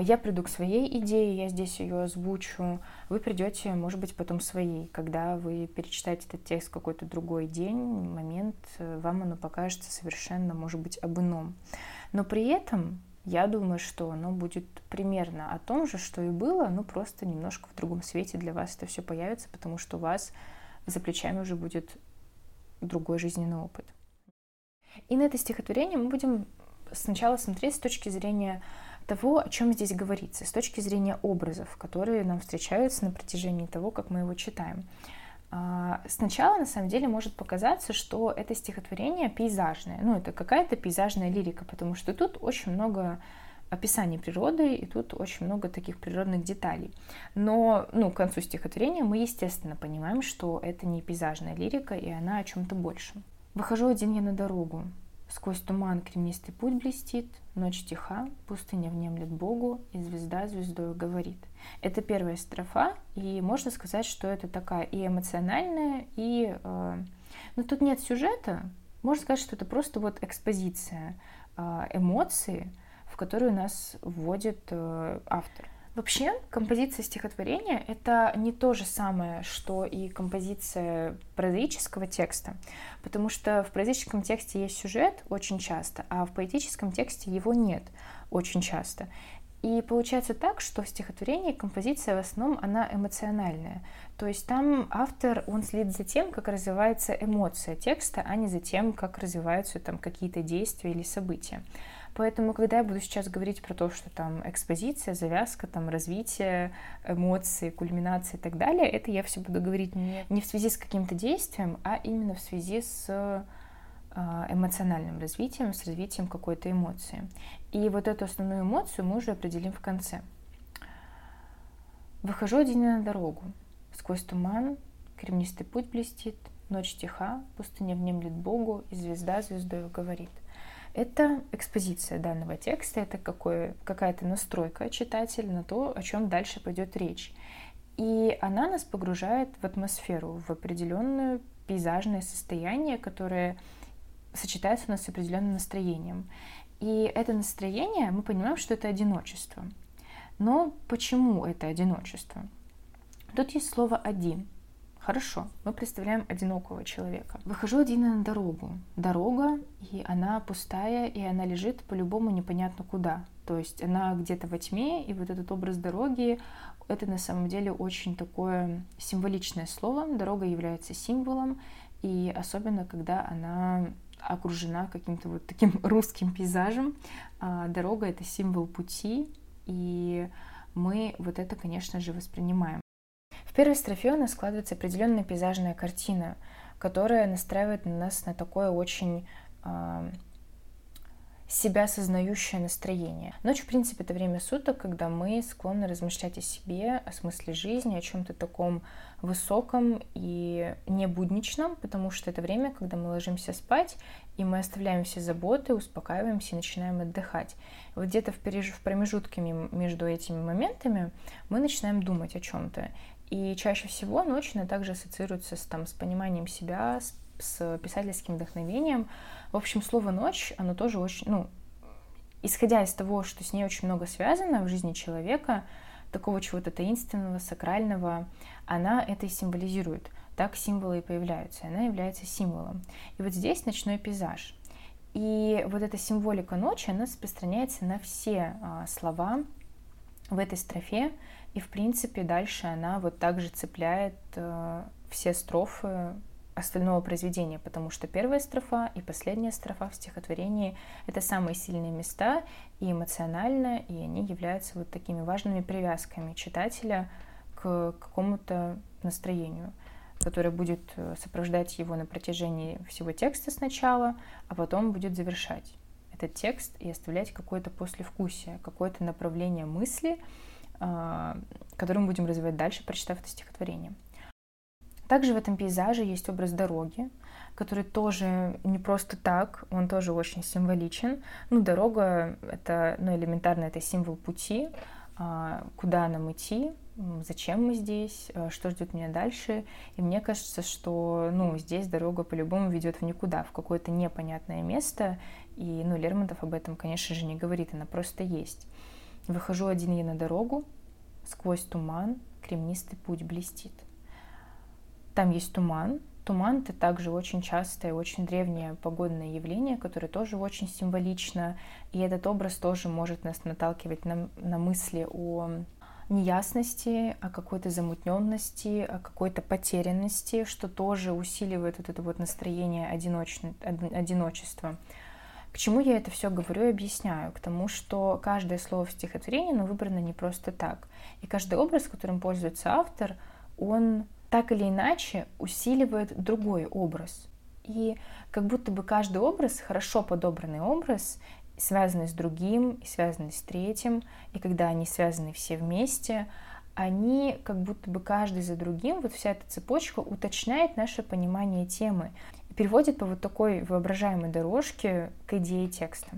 я приду к своей идее, я здесь ее озвучу. Вы придете, может быть, потом своей. Когда вы перечитаете этот текст в какой-то другой день, момент, э, вам оно покажется совершенно, может быть, об ином. Но при этом я думаю, что оно будет примерно о том же, что и было, но просто немножко в другом свете для вас это все появится, потому что у вас за плечами уже будет другой жизненный опыт. И на это стихотворение мы будем сначала смотреть с точки зрения того, о чем здесь говорится, с точки зрения образов, которые нам встречаются на протяжении того, как мы его читаем. А, сначала, на самом деле, может показаться, что это стихотворение пейзажное. Ну, это какая-то пейзажная лирика, потому что тут очень много описаний природы, и тут очень много таких природных деталей. Но ну, к концу стихотворения мы, естественно, понимаем, что это не пейзажная лирика, и она о чем-то большем. Выхожу один я на дорогу, Сквозь туман кремнистый путь блестит, ночь тиха, пустыня внемлет Богу, и звезда звездою говорит. Это первая строфа, и можно сказать, что это такая и эмоциональная, и... Э, ну, тут нет сюжета, можно сказать, что это просто вот экспозиция э, эмоции, в которую нас вводит э, автор. Вообще, композиция стихотворения — это не то же самое, что и композиция прозаического текста, потому что в прозаическом тексте есть сюжет очень часто, а в поэтическом тексте его нет очень часто. И получается так, что в стихотворении композиция в основном она эмоциональная. То есть там автор, он следит за тем, как развивается эмоция текста, а не за тем, как развиваются там какие-то действия или события. Поэтому, когда я буду сейчас говорить про то, что там экспозиция, завязка, там развитие эмоций, кульминация и так далее, это я все буду говорить не, не в связи с каким-то действием, а именно в связи с а, эмоциональным развитием, с развитием какой-то эмоции. И вот эту основную эмоцию мы уже определим в конце. Выхожу один на дорогу. Сквозь туман кремнистый путь блестит, ночь тиха, пустыня внемлет Богу, и звезда звездою говорит. Это экспозиция данного текста, это какая-то настройка читателя на то, о чем дальше пойдет речь. И она нас погружает в атмосферу, в определенное пейзажное состояние, которое сочетается у нас с определенным настроением. И это настроение, мы понимаем, что это одиночество. Но почему это одиночество? Тут есть слово «один». Хорошо, мы представляем одинокого человека. Выхожу один на дорогу. Дорога, и она пустая, и она лежит по-любому непонятно куда. То есть она где-то во тьме, и вот этот образ дороги, это на самом деле очень такое символичное слово. Дорога является символом, и особенно когда она окружена каким-то вот таким русским пейзажем. А, дорога — это символ пути, и мы вот это, конечно же, воспринимаем. В первой строфе у нас складывается определенная пейзажная картина, которая настраивает нас на такое очень э, себя сознающее настроение. Ночь, в принципе, это время суток, когда мы склонны размышлять о себе, о смысле жизни, о чем-то таком высоком и не будничном, потому что это время, когда мы ложимся спать, и мы оставляем все заботы, успокаиваемся и начинаем отдыхать. Вот где-то в промежутке между этими моментами мы начинаем думать о чем-то. И чаще всего ночь, она также ассоциируется с, там, с пониманием себя, с, с писательским вдохновением. В общем, слово «ночь», оно тоже очень, ну, исходя из того, что с ней очень много связано в жизни человека, такого чего-то таинственного, сакрального, она это и символизирует. Так символы и появляются, она является символом. И вот здесь ночной пейзаж. И вот эта символика ночи, она распространяется на все а, слова в этой строфе, и, в принципе, дальше она вот также цепляет э, все строфы остального произведения, потому что первая строфа и последняя строфа в стихотворении — это самые сильные места и эмоционально, и они являются вот такими важными привязками читателя к какому-то настроению, которое будет э, сопровождать его на протяжении всего текста сначала, а потом будет завершать этот текст и оставлять какое-то послевкусие, какое-то направление мысли, который мы будем развивать дальше, прочитав это стихотворение. Также в этом пейзаже есть образ дороги, который тоже не просто так, он тоже очень символичен. Ну, дорога — это, ну, элементарно, это символ пути, а, куда нам идти, зачем мы здесь, а, что ждет меня дальше. И мне кажется, что, ну, здесь дорога по-любому ведет в никуда, в какое-то непонятное место. И, ну, Лермонтов об этом, конечно же, не говорит, она просто есть. Выхожу один я на дорогу, сквозь туман кремнистый путь блестит. Там есть туман. Туман — это также очень частое, очень древнее погодное явление, которое тоже очень символично. И этот образ тоже может нас наталкивать на, на мысли о неясности, о какой-то замутненности, о какой-то потерянности, что тоже усиливает вот это вот настроение одиноч... одиночества. К чему я это все говорю и объясняю? К тому, что каждое слово в стихотворении оно выбрано не просто так. И каждый образ, которым пользуется автор, он так или иначе усиливает другой образ. И как будто бы каждый образ, хорошо подобранный образ, связанный с другим, связанный с третьим, и когда они связаны все вместе, они как будто бы каждый за другим, вот вся эта цепочка уточняет наше понимание темы переводит по вот такой воображаемой дорожке к идее текста.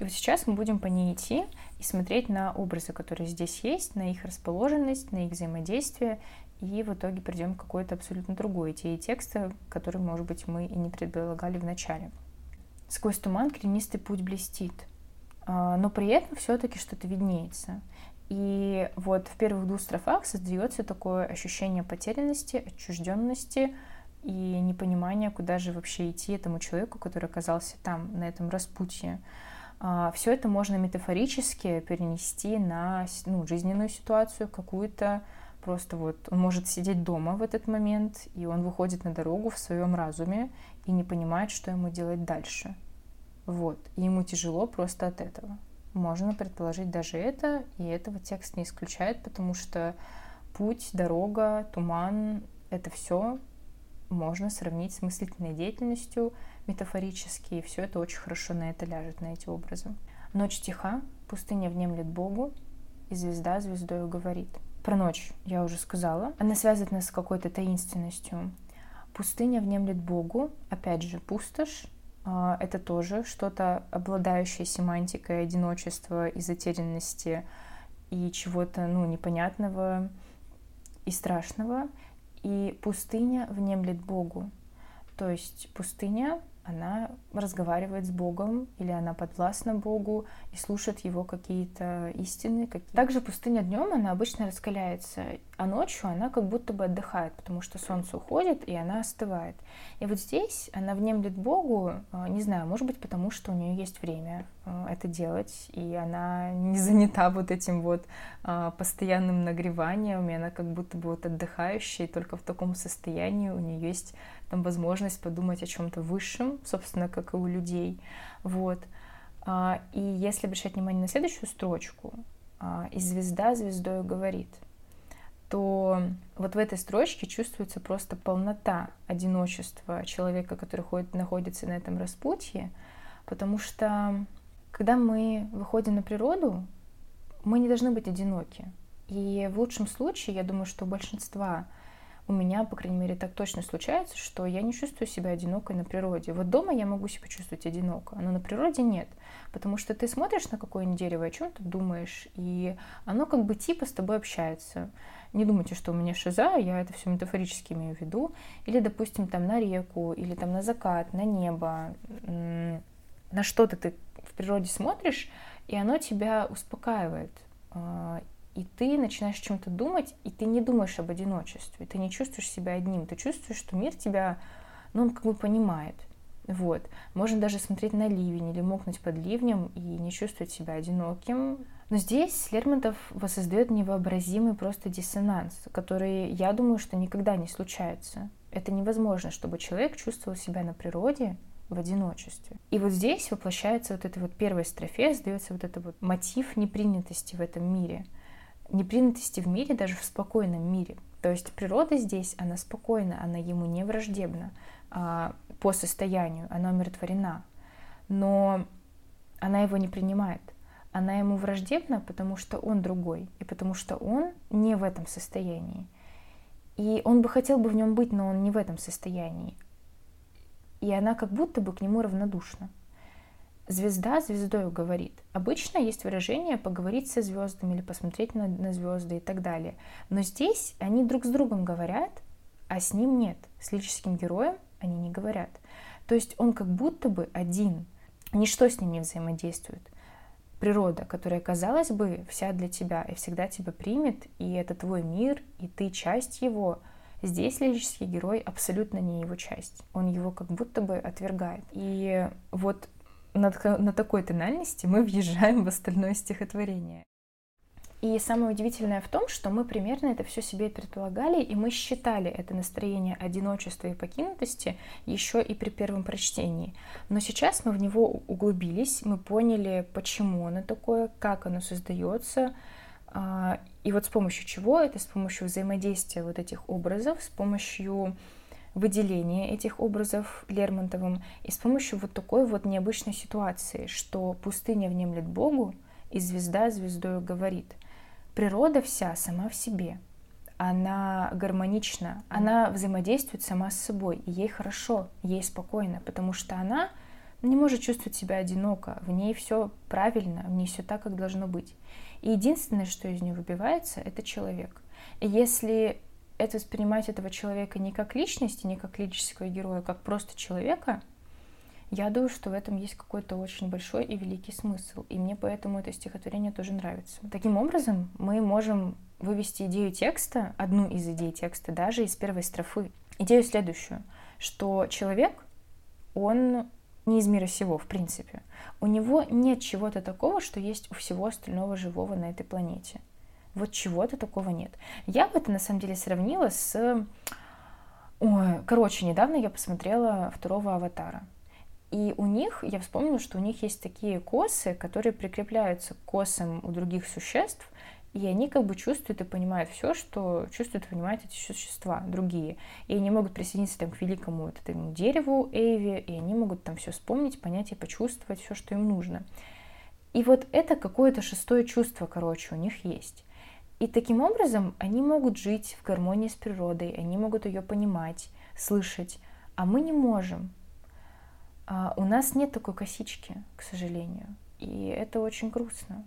И вот сейчас мы будем по ней идти и смотреть на образы, которые здесь есть, на их расположенность, на их взаимодействие, и в итоге придем к какой-то абсолютно другой идее текста, который, может быть, мы и не предполагали в начале. Сквозь туман кремнистый путь блестит, а, но при этом все-таки что-то виднеется. И вот в первых двух строфах создается такое ощущение потерянности, отчужденности, и непонимание, куда же вообще идти этому человеку, который оказался там, на этом распутье. А, Все это можно метафорически перенести на ну, жизненную ситуацию какую-то. Просто вот он может сидеть дома в этот момент, и он выходит на дорогу в своем разуме и не понимает, что ему делать дальше. Вот. И ему тяжело просто от этого. Можно предположить даже это, и этого текст не исключает, потому что путь, дорога, туман — это все можно сравнить с мыслительной деятельностью метафорически, и все это очень хорошо на это ляжет, на эти образы. Ночь тиха, пустыня внемлет Богу, и звезда звездою говорит. Про ночь я уже сказала. Она связана с какой-то таинственностью. Пустыня внемлет Богу, опять же, пустошь, а, это тоже что-то обладающее семантикой одиночества и затерянности и чего-то ну, непонятного и страшного. И пустыня внемлет Богу. То есть пустыня она разговаривает с Богом, или она подвластна Богу и слушает его какие-то истины. Также пустыня днем, она обычно раскаляется, а ночью она как будто бы отдыхает, потому что солнце уходит, и она остывает. И вот здесь она внемлет Богу, а, не знаю, может быть, потому что у нее есть время а, это делать, и она не занята вот этим вот а, постоянным нагреванием, и она как будто бы вот отдыхающая, и только в таком состоянии у нее есть там возможность подумать о чем-то высшем, собственно, как и у людей. Вот. А, и если обращать внимание на следующую строчку, а, «И звезда звездою говорит», то вот в этой строчке чувствуется просто полнота одиночества человека, который ходит, находится на этом распутье, потому что когда мы выходим на природу, мы не должны быть одиноки. И в лучшем случае, я думаю, что у большинства у меня, по крайней мере, так точно случается, что я не чувствую себя одинокой на природе. Вот дома я могу себя чувствовать одиноко, но на природе нет. Потому что ты смотришь на какое-нибудь дерево, о чем ты думаешь, и оно как бы типа с тобой общается. Не думайте, что у меня шиза, я это все метафорически имею в виду. Или, допустим, там на реку, или там на закат, на небо, на что-то ты в природе смотришь, и оно тебя успокаивает а, и ты начинаешь о чем-то думать, и ты не думаешь об одиночестве, ты не чувствуешь себя одним, ты чувствуешь, что мир тебя, ну, он как бы понимает. Вот. Можно даже смотреть на ливень или мокнуть под ливнем и не чувствовать себя одиноким. Но здесь Лермонтов воссоздает невообразимый просто диссонанс, который, я думаю, что никогда не случается. Это невозможно, чтобы человек чувствовал себя на природе в одиночестве. И вот здесь воплощается вот эта вот первая строфе, сдается вот этот вот мотив непринятости в этом мире — непринятости в мире, даже в спокойном мире. То есть природа здесь, она спокойна, она ему не враждебна а, по состоянию, она умиротворена. Но она его не принимает. Она ему враждебна, потому что он другой, и потому что он не в этом состоянии. И он бы хотел бы в нем быть, но он не в этом состоянии. И она как будто бы к нему равнодушна. Звезда звездою говорит. Обычно есть выражение поговорить со звездами или посмотреть на, на звезды и так далее. Но здесь они друг с другом говорят, а с ним нет. С лирическим героем они не говорят. То есть он как будто бы один. Ничто с ним не взаимодействует. Природа, которая, казалось бы, вся для тебя и всегда тебя примет, и это твой мир, и ты часть его, Здесь лирический герой абсолютно не его часть. Он его как будто бы отвергает. И вот на, на такой тональности мы въезжаем в остальное стихотворение. И самое удивительное в том, что мы примерно это все себе предполагали, и мы считали это настроение одиночества и покинутости еще и при первом прочтении. Но сейчас мы в него углубились, мы поняли, почему оно такое, как оно создается, а, и вот с помощью чего это, с помощью взаимодействия вот этих образов, с помощью выделение этих образов Лермонтовым и с помощью вот такой вот необычной ситуации, что пустыня внемлет Богу, и звезда звездою говорит. Природа вся сама в себе, она гармонична, она взаимодействует сама с собой, и ей хорошо, ей спокойно, потому что она не может чувствовать себя одиноко, в ней все правильно, в ней все так, как должно быть. И единственное, что из нее выбивается, это человек. И если это воспринимать этого человека не как личности, не как лирического героя, а как просто человека, я думаю, что в этом есть какой-то очень большой и великий смысл. И мне поэтому это стихотворение тоже нравится. Таким образом, мы можем вывести идею текста, одну из идей текста, даже из первой строфы. Идею следующую, что человек, он не из мира сего, в принципе. У него нет чего-то такого, что есть у всего остального живого на этой планете. Вот чего-то такого нет. Я бы это на самом деле сравнила с... Ой, короче, недавно я посмотрела второго аватара. И у них, я вспомнила, что у них есть такие косы, которые прикрепляются к косам у других существ, и они как бы чувствуют и понимают все, что чувствуют и понимают эти существа, другие. И они могут присоединиться там, к великому вот этому дереву Эйви, и они могут там все вспомнить, понять и почувствовать все, что им нужно. И вот это какое-то шестое чувство, короче, у них есть. И таким образом они могут жить в гармонии с природой, они могут ее понимать, слышать, а мы не можем. А у нас нет такой косички, к сожалению, и это очень грустно.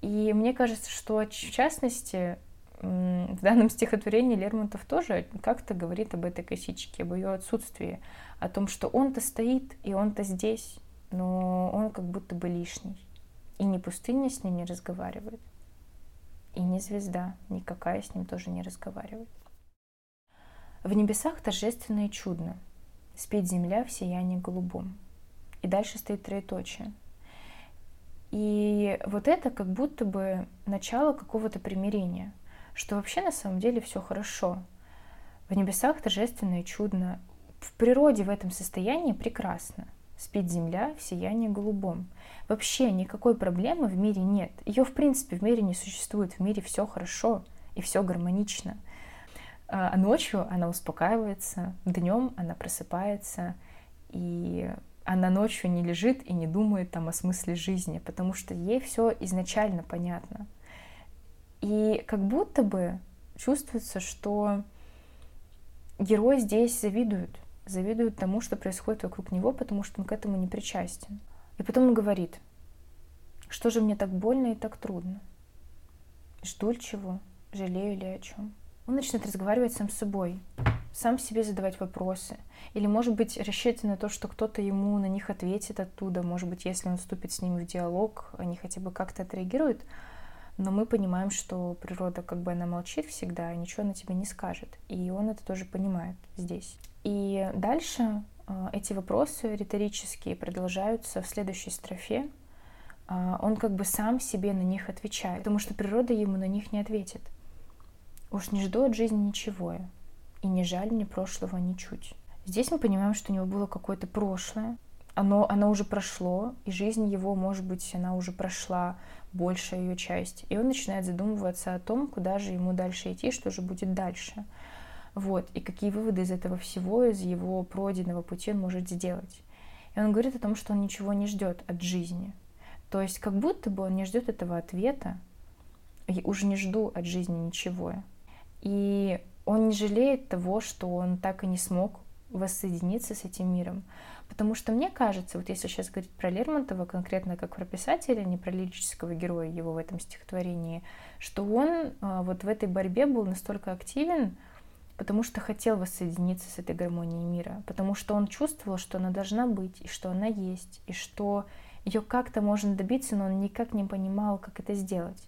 И мне кажется, что в частности в данном стихотворении Лермонтов тоже как-то говорит об этой косичке, об ее отсутствии, о том, что он-то стоит и он-то здесь, но он как будто бы лишний. И ни пустыня с ним не разговаривает, и ни звезда никакая с ним тоже не разговаривает. В небесах торжественно и чудно спит земля в сиянии голубом. И дальше стоит троеточие. И вот это как будто бы начало какого-то примирения, что вообще на самом деле все хорошо. В небесах торжественно и чудно. В природе в этом состоянии прекрасно. Спит земля в сиянии голубом. Вообще никакой проблемы в мире нет. Ее в принципе в мире не существует. В мире все хорошо и все гармонично. А ночью она успокаивается, днем она просыпается, и она ночью не лежит и не думает там о смысле жизни, потому что ей все изначально понятно. И как будто бы чувствуется, что герой здесь завидует, завидует тому, что происходит вокруг него, потому что он к этому не причастен. И потом он говорит, что же мне так больно и так трудно? Жду чего? Жалею ли о чем? Он начинает разговаривать сам с собой, сам себе задавать вопросы. Или, может быть, рассчитывать на то, что кто-то ему на них ответит оттуда. Может быть, если он вступит с ними в диалог, они хотя бы как-то отреагируют. Но мы понимаем, что природа как бы она молчит всегда, ничего на тебе не скажет. И он это тоже понимает здесь. И дальше э, эти вопросы риторические продолжаются в следующей строфе. Э, он как бы сам себе на них отвечает, потому что природа ему на них не ответит. Уж не жду от жизни ничего, и не жаль мне прошлого ничуть. Здесь мы понимаем, что у него было какое-то прошлое, оно, оно уже прошло, и жизнь его, может быть, она уже прошла, большая ее часть. И он начинает задумываться о том, куда же ему дальше идти, что же будет дальше. Вот, и какие выводы из этого всего, из его пройденного пути он может сделать. И он говорит о том, что он ничего не ждет от жизни. То есть как будто бы он не ждет этого ответа, и уже не жду от жизни ничего. И он не жалеет того, что он так и не смог воссоединиться с этим миром. Потому что мне кажется, вот если сейчас говорить про Лермонтова, конкретно как про писателя, не про лирического героя его в этом стихотворении, что он а, вот в этой борьбе был настолько активен, потому что хотел воссоединиться с этой гармонией мира, потому что он чувствовал, что она должна быть, и что она есть, и что ее как-то можно добиться, но он никак не понимал, как это сделать.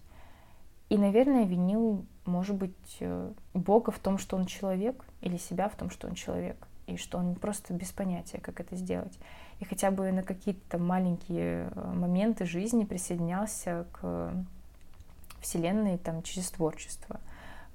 И, наверное, винил, может быть, э, Бога в том, что он человек, или себя в том, что он человек, и что он просто без понятия, как это сделать. И хотя бы на какие-то маленькие э, моменты жизни присоединялся к Вселенной там, через творчество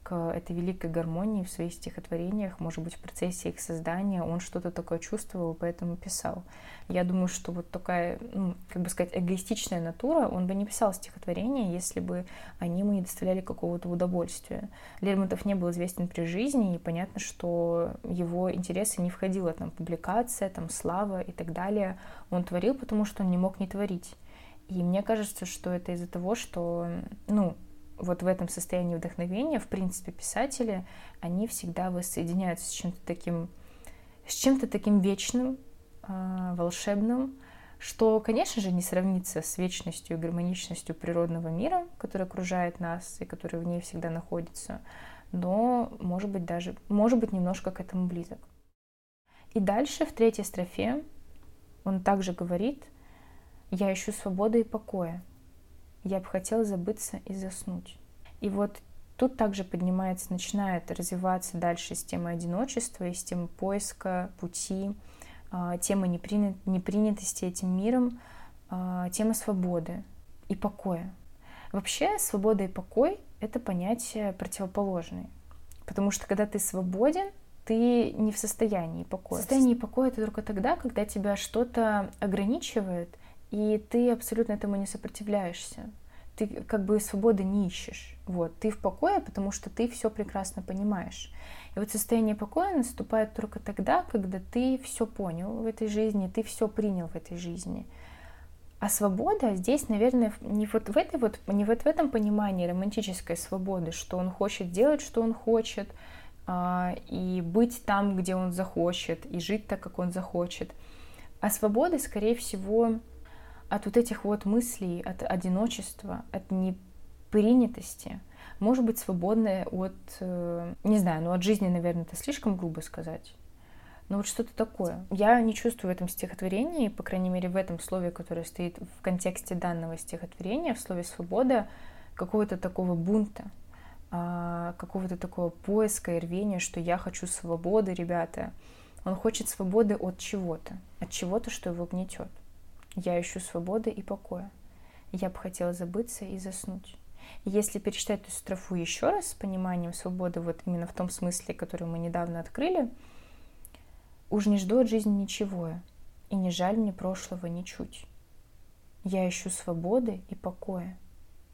к этой великой гармонии в своих стихотворениях, может быть, в процессе их создания он что-то такое чувствовал, поэтому писал. Я думаю, что вот такая, ну, как бы сказать, эгоистичная натура, он бы не писал стихотворения, если бы они ему не доставляли какого-то удовольствия. Лермонтов не был известен при жизни, и понятно, что его интересы не входила там публикация, там слава и так далее. Он творил, потому что он не мог не творить. И мне кажется, что это из-за того, что, ну, вот в этом состоянии вдохновения, в принципе, писатели, они всегда воссоединяются с чем-то таким, с чем-то таким вечным, э, волшебным, что, конечно же, не сравнится с вечностью и гармоничностью природного мира, который окружает нас и который в ней всегда находится, но, может быть, даже, может быть, немножко к этому близок. И дальше, в третьей строфе, он также говорит, «Я ищу свободы и покоя, я бы хотела забыться и заснуть. И вот тут также поднимается, начинает развиваться дальше с темы одиночества и с темы поиска пути, а, тема непринятости этим миром, а, тема свободы и покоя. Вообще свобода и покой — это понятия противоположные. Потому что когда ты свободен, ты не в состоянии покоя. Состояние покоя это только тогда, когда тебя что-то ограничивает, и ты абсолютно этому не сопротивляешься. Ты как бы свободы не ищешь. Вот. Ты в покое, потому что ты все прекрасно понимаешь. И вот состояние покоя наступает только тогда, когда ты все понял в этой жизни, ты все принял в этой жизни. А свобода здесь, наверное, не вот в этой вот, не вот в этом понимании романтической свободы, что он хочет делать, что он хочет, а, и быть там, где он захочет, и жить так, как он захочет. А свобода, скорее всего, от вот этих вот мыслей, от одиночества, от непринятости, может быть свободная от, э, не знаю, ну от жизни, наверное, это слишком грубо сказать, но вот что-то такое. Я не чувствую в этом стихотворении, по крайней мере в этом слове, которое стоит в контексте данного стихотворения, в слове «свобода», какого-то такого бунта, а, какого-то такого поиска и рвения, что я хочу свободы, ребята. Он хочет свободы от чего-то, от чего-то, что его гнетет. Я ищу свободы и покоя. Я бы хотела забыться и заснуть. Если перечитать эту строфу еще раз с пониманием свободы, вот именно в том смысле, который мы недавно открыли, уж не жду от жизни ничего, и не жаль мне прошлого ничуть. Я ищу свободы и покоя,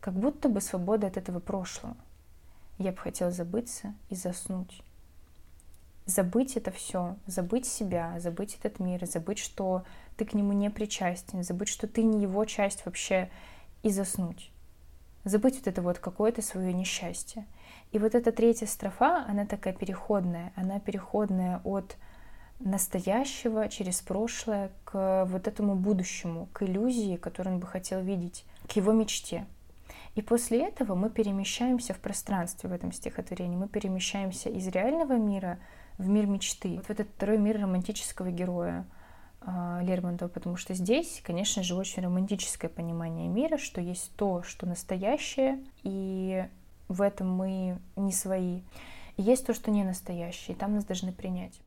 как будто бы свобода от этого прошлого. Я бы хотела забыться и заснуть забыть это все, забыть себя, забыть этот мир, забыть, что ты к нему не причастен, забыть, что ты не его часть вообще, и заснуть. Забыть вот это вот какое-то свое несчастье. И вот эта третья строфа, она такая переходная, она переходная от настоящего через прошлое к вот этому будущему, к иллюзии, которую он бы хотел видеть, к его мечте. И после этого мы перемещаемся в пространстве в этом стихотворении, мы перемещаемся из реального мира в мир мечты, вот в этот второй мир романтического героя э, Лермонтова, потому что здесь, конечно же, очень романтическое понимание мира, что есть то, что настоящее, и в этом мы не свои. И есть то, что не настоящее, и там нас должны принять.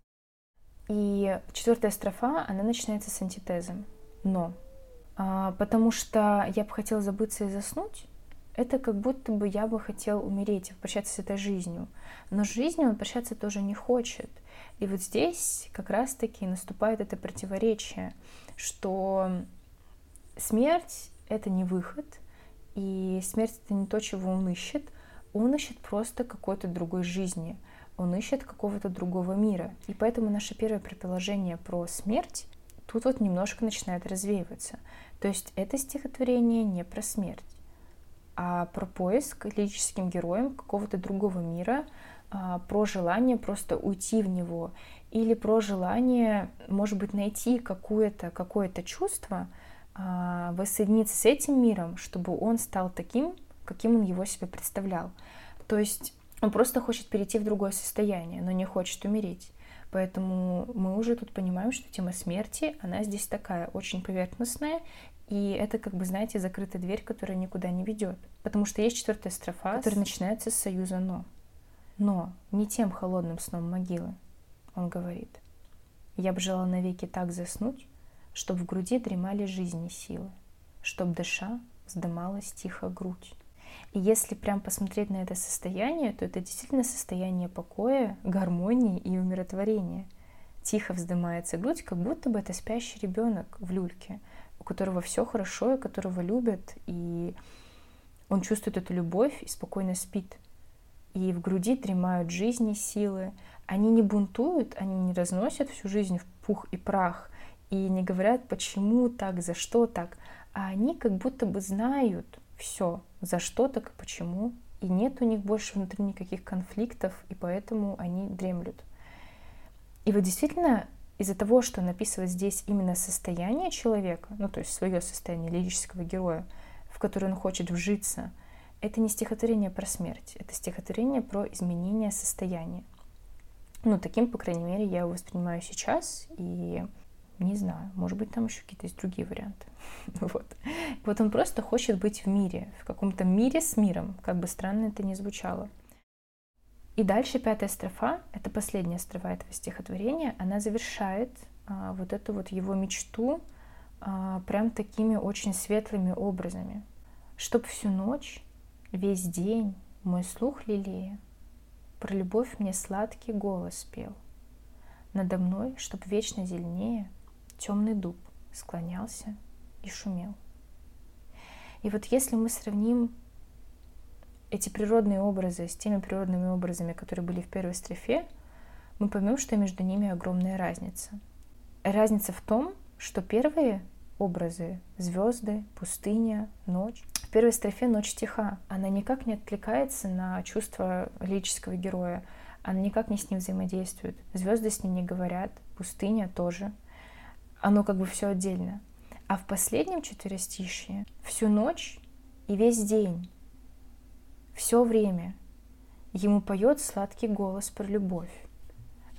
И четвертая строфа, она начинается с антитезом. Но. А, потому что я бы хотела забыться и заснуть, это как будто бы я бы хотел умереть, прощаться с этой жизнью. Но с жизнью он прощаться тоже не хочет. И вот здесь как раз-таки наступает это противоречие, что смерть — это не выход, и смерть — это не то, чего он ищет. Он ищет просто какой-то другой жизни, он ищет какого-то другого мира. И поэтому наше первое предположение про смерть тут вот немножко начинает развеиваться. То есть это стихотворение не про смерть а про поиск лирическим героем какого-то другого мира, а, про желание просто уйти в него или про желание, может быть, найти какое-то какое чувство, а, воссоединиться с этим миром, чтобы он стал таким, каким он его себе представлял. То есть он просто хочет перейти в другое состояние, но не хочет умереть. Поэтому мы уже тут понимаем, что тема смерти, она здесь такая очень поверхностная, и это, как бы, знаете, закрытая дверь, которая никуда не ведет. Потому что есть четвертая строфа, которая начинается с союза «но». Но не тем холодным сном могилы, он говорит. Я бы желал навеки так заснуть, чтоб в груди дремали жизни силы, чтоб дыша вздымалась тихо грудь. И если прям посмотреть на это состояние, то это действительно состояние покоя, гармонии и умиротворения. Тихо вздымается грудь, как будто бы это спящий ребенок в люльке – которого все хорошо, и которого любят, и он чувствует эту любовь и спокойно спит. И в груди дремают жизни, силы. Они не бунтуют, они не разносят всю жизнь в пух и прах, и не говорят, почему так, за что так, а они как будто бы знают все, за что так и почему, и нет у них больше внутри никаких конфликтов, и поэтому они дремлют. И вот действительно из-за того, что он здесь именно состояние человека, ну то есть свое состояние лирического героя, в которое он хочет вжиться, это не стихотворение про смерть, это стихотворение про изменение состояния. Ну, таким, по крайней мере, я его воспринимаю сейчас, и не знаю, может быть, там еще какие-то есть другие варианты. вот. вот он просто хочет быть в мире, в каком-то мире с миром, как бы странно это ни звучало. И дальше пятая строфа, это последняя строфа этого стихотворения, она завершает а, вот эту вот его мечту а, прям такими очень светлыми образами. Чтоб всю ночь, весь день мой слух лелея, про любовь мне сладкий голос пел. надо мной, чтоб вечно зеленее, темный дуб склонялся и шумел. И вот если мы сравним эти природные образы с теми природными образами, которые были в первой строфе, мы поймем, что между ними огромная разница. Разница в том, что первые образы — звезды, пустыня, ночь. В первой строфе ночь тиха. Она никак не откликается на чувства лирического героя. Она никак не с ним взаимодействует. Звезды с ним не говорят, пустыня тоже. Оно как бы все отдельно. А в последнем четверостишье всю ночь и весь день, все время ему поет сладкий голос про любовь.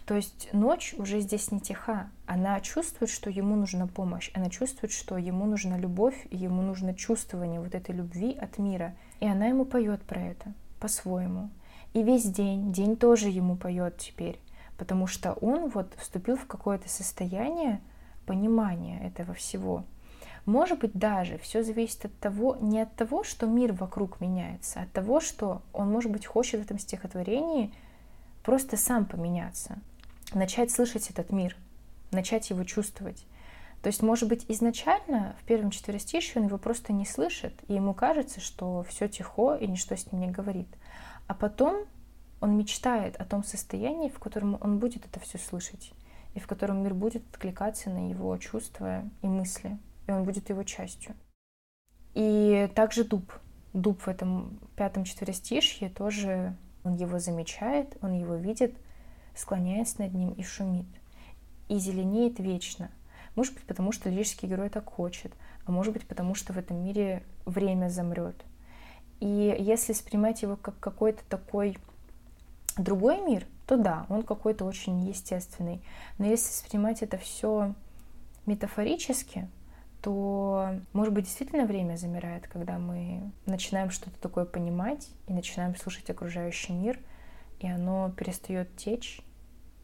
То есть ночь уже здесь не тиха. Она чувствует, что ему нужна помощь. Она чувствует, что ему нужна любовь, и ему нужно чувствование вот этой любви от мира. И она ему поет про это по-своему. И весь день, день тоже ему поет теперь, потому что он вот вступил в какое-то состояние понимания этого всего. Может быть, даже все зависит от того, не от того, что мир вокруг меняется, а от того, что он, может быть, хочет в этом стихотворении просто сам поменяться начать слышать этот мир, начать его чувствовать. То есть, может быть, изначально в первом четверостишье он его просто не слышит, и ему кажется, что все тихо и ничто с ним не говорит. А потом он мечтает о том состоянии, в котором он будет это все слышать, и в котором мир будет откликаться на его чувства и мысли, и он будет его частью. И также дуб. Дуб в этом пятом четверостишье тоже он его замечает, он его видит — склоняется над ним и шумит. И зеленеет вечно. Может быть, потому что лирический герой так хочет, а может быть, потому что в этом мире время замрет. И если воспринимать его как какой-то такой другой мир, то да, он какой-то очень естественный. Но если воспринимать это все метафорически, то, может быть, действительно время замирает, когда мы начинаем что-то такое понимать и начинаем слушать окружающий мир, и оно перестает течь,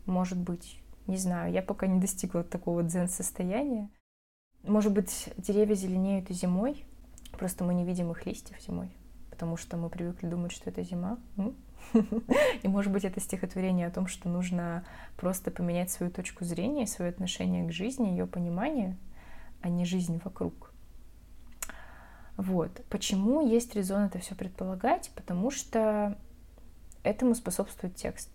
может быть, не знаю, я пока не достигла такого дзен-состояния. Может быть, деревья зеленеют и зимой, просто мы не видим их листьев зимой, потому что мы привыкли думать, что это зима. И, может быть, это стихотворение о том, что нужно просто поменять свою точку зрения, свое отношение к жизни, ее понимание, а не жизнь вокруг. Вот. Почему есть резон это все предполагать? Потому что этому способствует текст.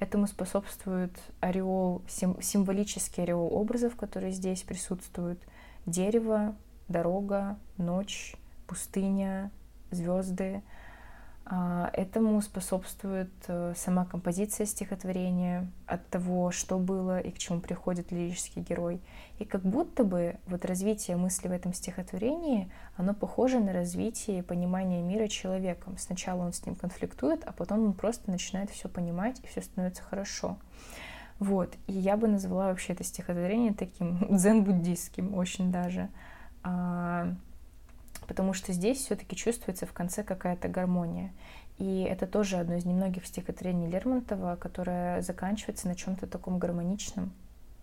Этому способствует ореол, сим, символический ореол образов, которые здесь присутствуют. Дерево, дорога, ночь, пустыня, звезды. А, этому способствует э, сама композиция стихотворения от того, что было и к чему приходит лирический герой. И как будто бы вот развитие мысли в этом стихотворении, оно похоже на развитие понимания мира человеком. Сначала он с ним конфликтует, а потом он просто начинает все понимать, и все становится хорошо. Вот. И я бы назвала вообще это стихотворение таким дзен-буддистским очень даже. Потому что здесь все-таки чувствуется в конце какая-то гармония. И это тоже одно из немногих стихотворений Лермонтова, которое заканчивается на чем-то таком гармоничном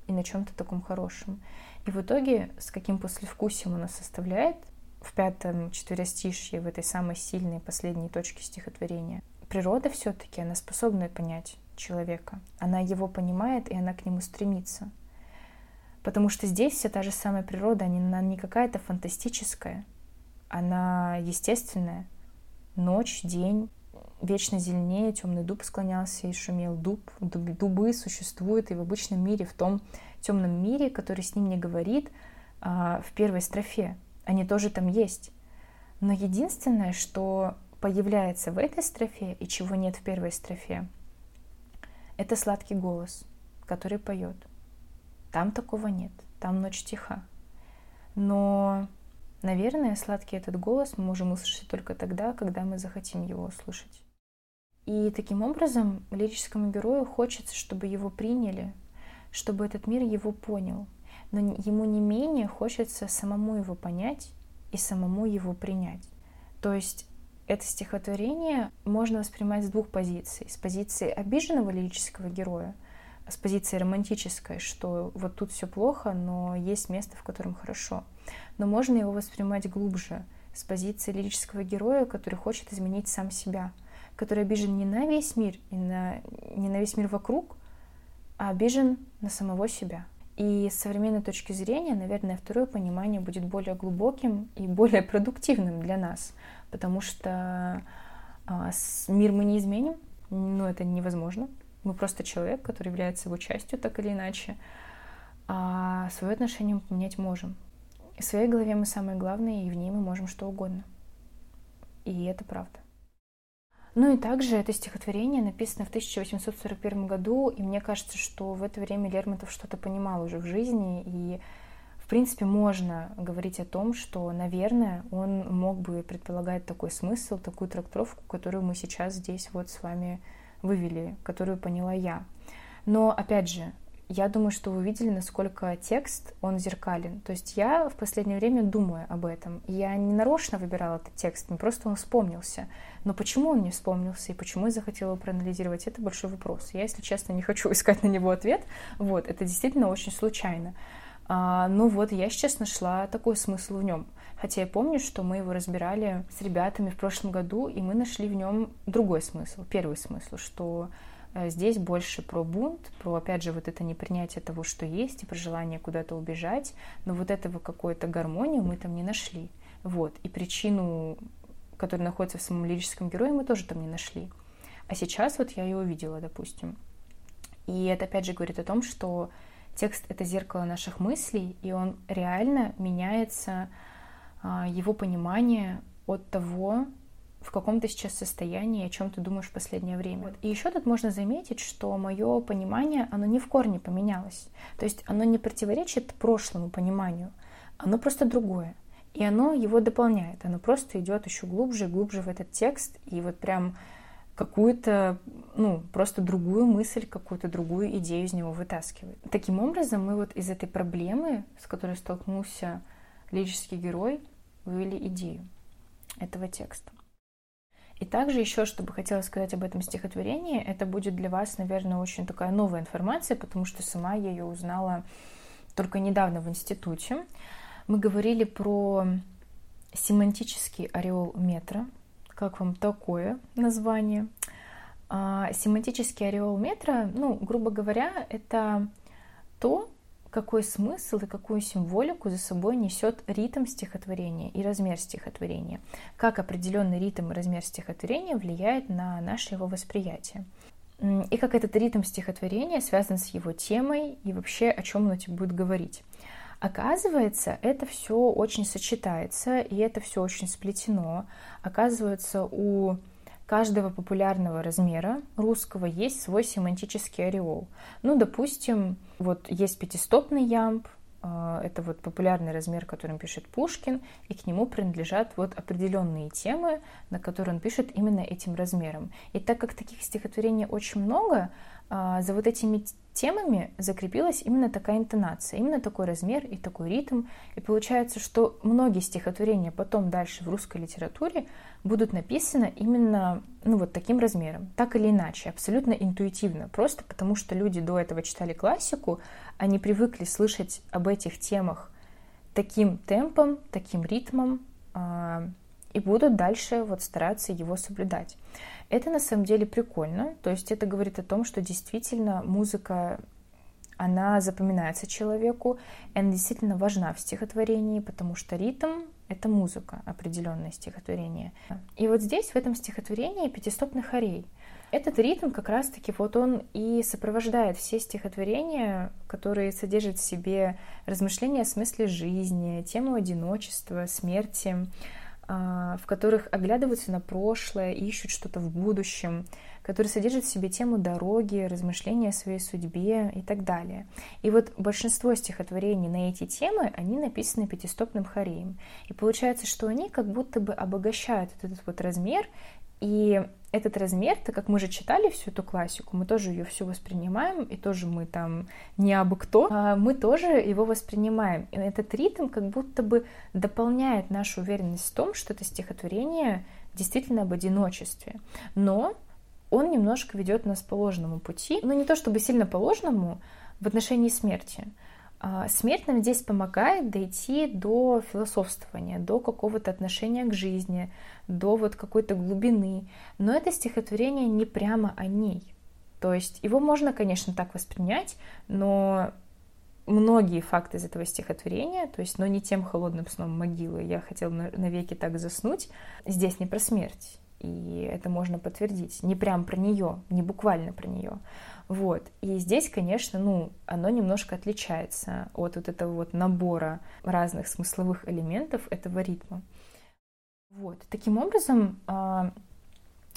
и на чем-то таком хорошем. И в итоге, с каким послевкусием оно составляет в пятом четверостишье, в этой самой сильной последней точке стихотворения, природа все-таки, она способна понять человека. Она его понимает, и она к нему стремится. Потому что здесь вся та же самая природа, она не какая-то фантастическая, она естественная. Ночь, день, вечно зеленее, темный дуб склонялся и шумел. Дуб, дубы существуют и в обычном мире, в том темном мире, который с ним не говорит, а, в первой строфе. Они тоже там есть. Но единственное, что появляется в этой строфе и чего нет в первой строфе, это сладкий голос, который поет. Там такого нет, там ночь тиха. Но Наверное, сладкий этот голос мы можем услышать только тогда, когда мы захотим его услышать. И таким образом лирическому герою хочется, чтобы его приняли, чтобы этот мир его понял. Но ему не менее хочется самому его понять и самому его принять. То есть это стихотворение можно воспринимать с двух позиций. С позиции обиженного лирического героя, с позиции романтической, что вот тут все плохо, но есть место, в котором хорошо но можно его воспринимать глубже, с позиции лирического героя, который хочет изменить сам себя, который обижен не на весь мир, и на, не на весь мир вокруг, а обижен на самого себя. И с современной точки зрения, наверное, второе понимание будет более глубоким и более продуктивным для нас, потому что а, мир мы не изменим, ну это невозможно. Мы просто человек, который является его частью так или иначе, а свое отношение мы поменять можем. В своей голове мы самые главные, и в ней мы можем что угодно. И это правда. Ну и также это стихотворение написано в 1841 году, и мне кажется, что в это время Лермонтов что-то понимал уже в жизни, и в принципе можно говорить о том, что, наверное, он мог бы предполагать такой смысл, такую трактовку, которую мы сейчас здесь вот с вами вывели, которую поняла я. Но, опять же, я думаю, что вы видели, насколько текст, он зеркален. То есть я в последнее время думаю об этом. Я не нарочно выбирала этот текст, мне просто он вспомнился. Но почему он не вспомнился и почему я захотела его проанализировать, это большой вопрос. Я, если честно, не хочу искать на него ответ. Вот, это действительно очень случайно. А, ну вот, я сейчас нашла такой смысл в нем. Хотя я помню, что мы его разбирали с ребятами в прошлом году, и мы нашли в нем другой смысл, первый смысл, что здесь больше про бунт, про, опять же, вот это непринятие того, что есть, и про желание куда-то убежать, но вот этого какой-то гармонию мы там не нашли. Вот. И причину, которая находится в самом лирическом герое, мы тоже там не нашли. А сейчас вот я ее увидела, допустим. И это, опять же, говорит о том, что текст — это зеркало наших мыслей, и он реально меняется, а, его понимание от того, в каком то сейчас состоянии, о чем ты думаешь в последнее время. Вот. И еще тут можно заметить, что мое понимание, оно не в корне поменялось. То есть оно не противоречит прошлому пониманию, оно просто другое. И оно его дополняет, оно просто идет еще глубже и глубже в этот текст, и вот прям какую-то, ну, просто другую мысль, какую-то другую идею из него вытаскивает. Таким образом, мы вот из этой проблемы, с которой столкнулся лирический герой, вывели идею этого текста. И также еще, что бы хотела сказать об этом стихотворении, это будет для вас, наверное, очень такая новая информация, потому что сама я ее узнала только недавно в институте. Мы говорили про семантический ореол метра. Как вам такое название? А, семантический ореол метра, ну, грубо говоря, это то, какой смысл и какую символику за собой несет ритм стихотворения и размер стихотворения, как определенный ритм и размер стихотворения влияет на наше его восприятие. И как этот ритм стихотворения связан с его темой и вообще о чем оно тебе будет говорить. Оказывается, это все очень сочетается, и это все очень сплетено. Оказывается, у каждого популярного размера русского есть свой семантический ореол. Ну, допустим, вот есть пятистопный ямб, а, это вот популярный размер, которым пишет Пушкин, и к нему принадлежат вот определенные темы, на которые он пишет именно этим размером. И так как таких стихотворений очень много, за вот этими темами закрепилась именно такая интонация, именно такой размер и такой ритм. И получается, что многие стихотворения потом дальше в русской литературе будут написаны именно ну, вот таким размером, так или иначе, абсолютно интуитивно, просто потому что люди до этого читали классику, они привыкли слышать об этих темах таким темпом, таким ритмом, а, и будут дальше вот стараться его соблюдать. Это на самом деле прикольно, то есть это говорит о том, что действительно музыка она запоминается человеку, и она действительно важна в стихотворении, потому что ритм — это музыка, определенное стихотворение. И вот здесь, в этом стихотворении, пятистопный хорей. Этот ритм как раз-таки вот он и сопровождает все стихотворения, которые содержат в себе размышления о смысле жизни, тему одиночества, смерти, в которых оглядываются на прошлое, ищут что-то в будущем, которые содержат в себе тему дороги, размышления о своей судьбе и так далее. И вот большинство стихотворений на эти темы, они написаны пятистопным хореем. И получается, что они как будто бы обогащают этот вот размер и этот размер, так как мы же читали всю эту классику, мы тоже ее всю воспринимаем, и тоже мы там не абы кто, а мы тоже его воспринимаем. И этот ритм как будто бы дополняет нашу уверенность в том, что это стихотворение действительно об одиночестве. Но он немножко ведет нас по ложному пути, но не то чтобы сильно по ложному в отношении смерти, смерть нам здесь помогает дойти до философствования, до какого-то отношения к жизни, до вот какой-то глубины. Но это стихотворение не прямо о ней. То есть его можно, конечно, так воспринять, но многие факты из этого стихотворения, то есть, но не тем холодным сном могилы, я хотел навеки так заснуть, здесь не про смерть. И это можно подтвердить. Не прям про нее, не буквально про нее. Вот. И здесь, конечно, ну, оно немножко отличается от вот этого вот набора разных смысловых элементов этого ритма. Вот. Таким образом, а,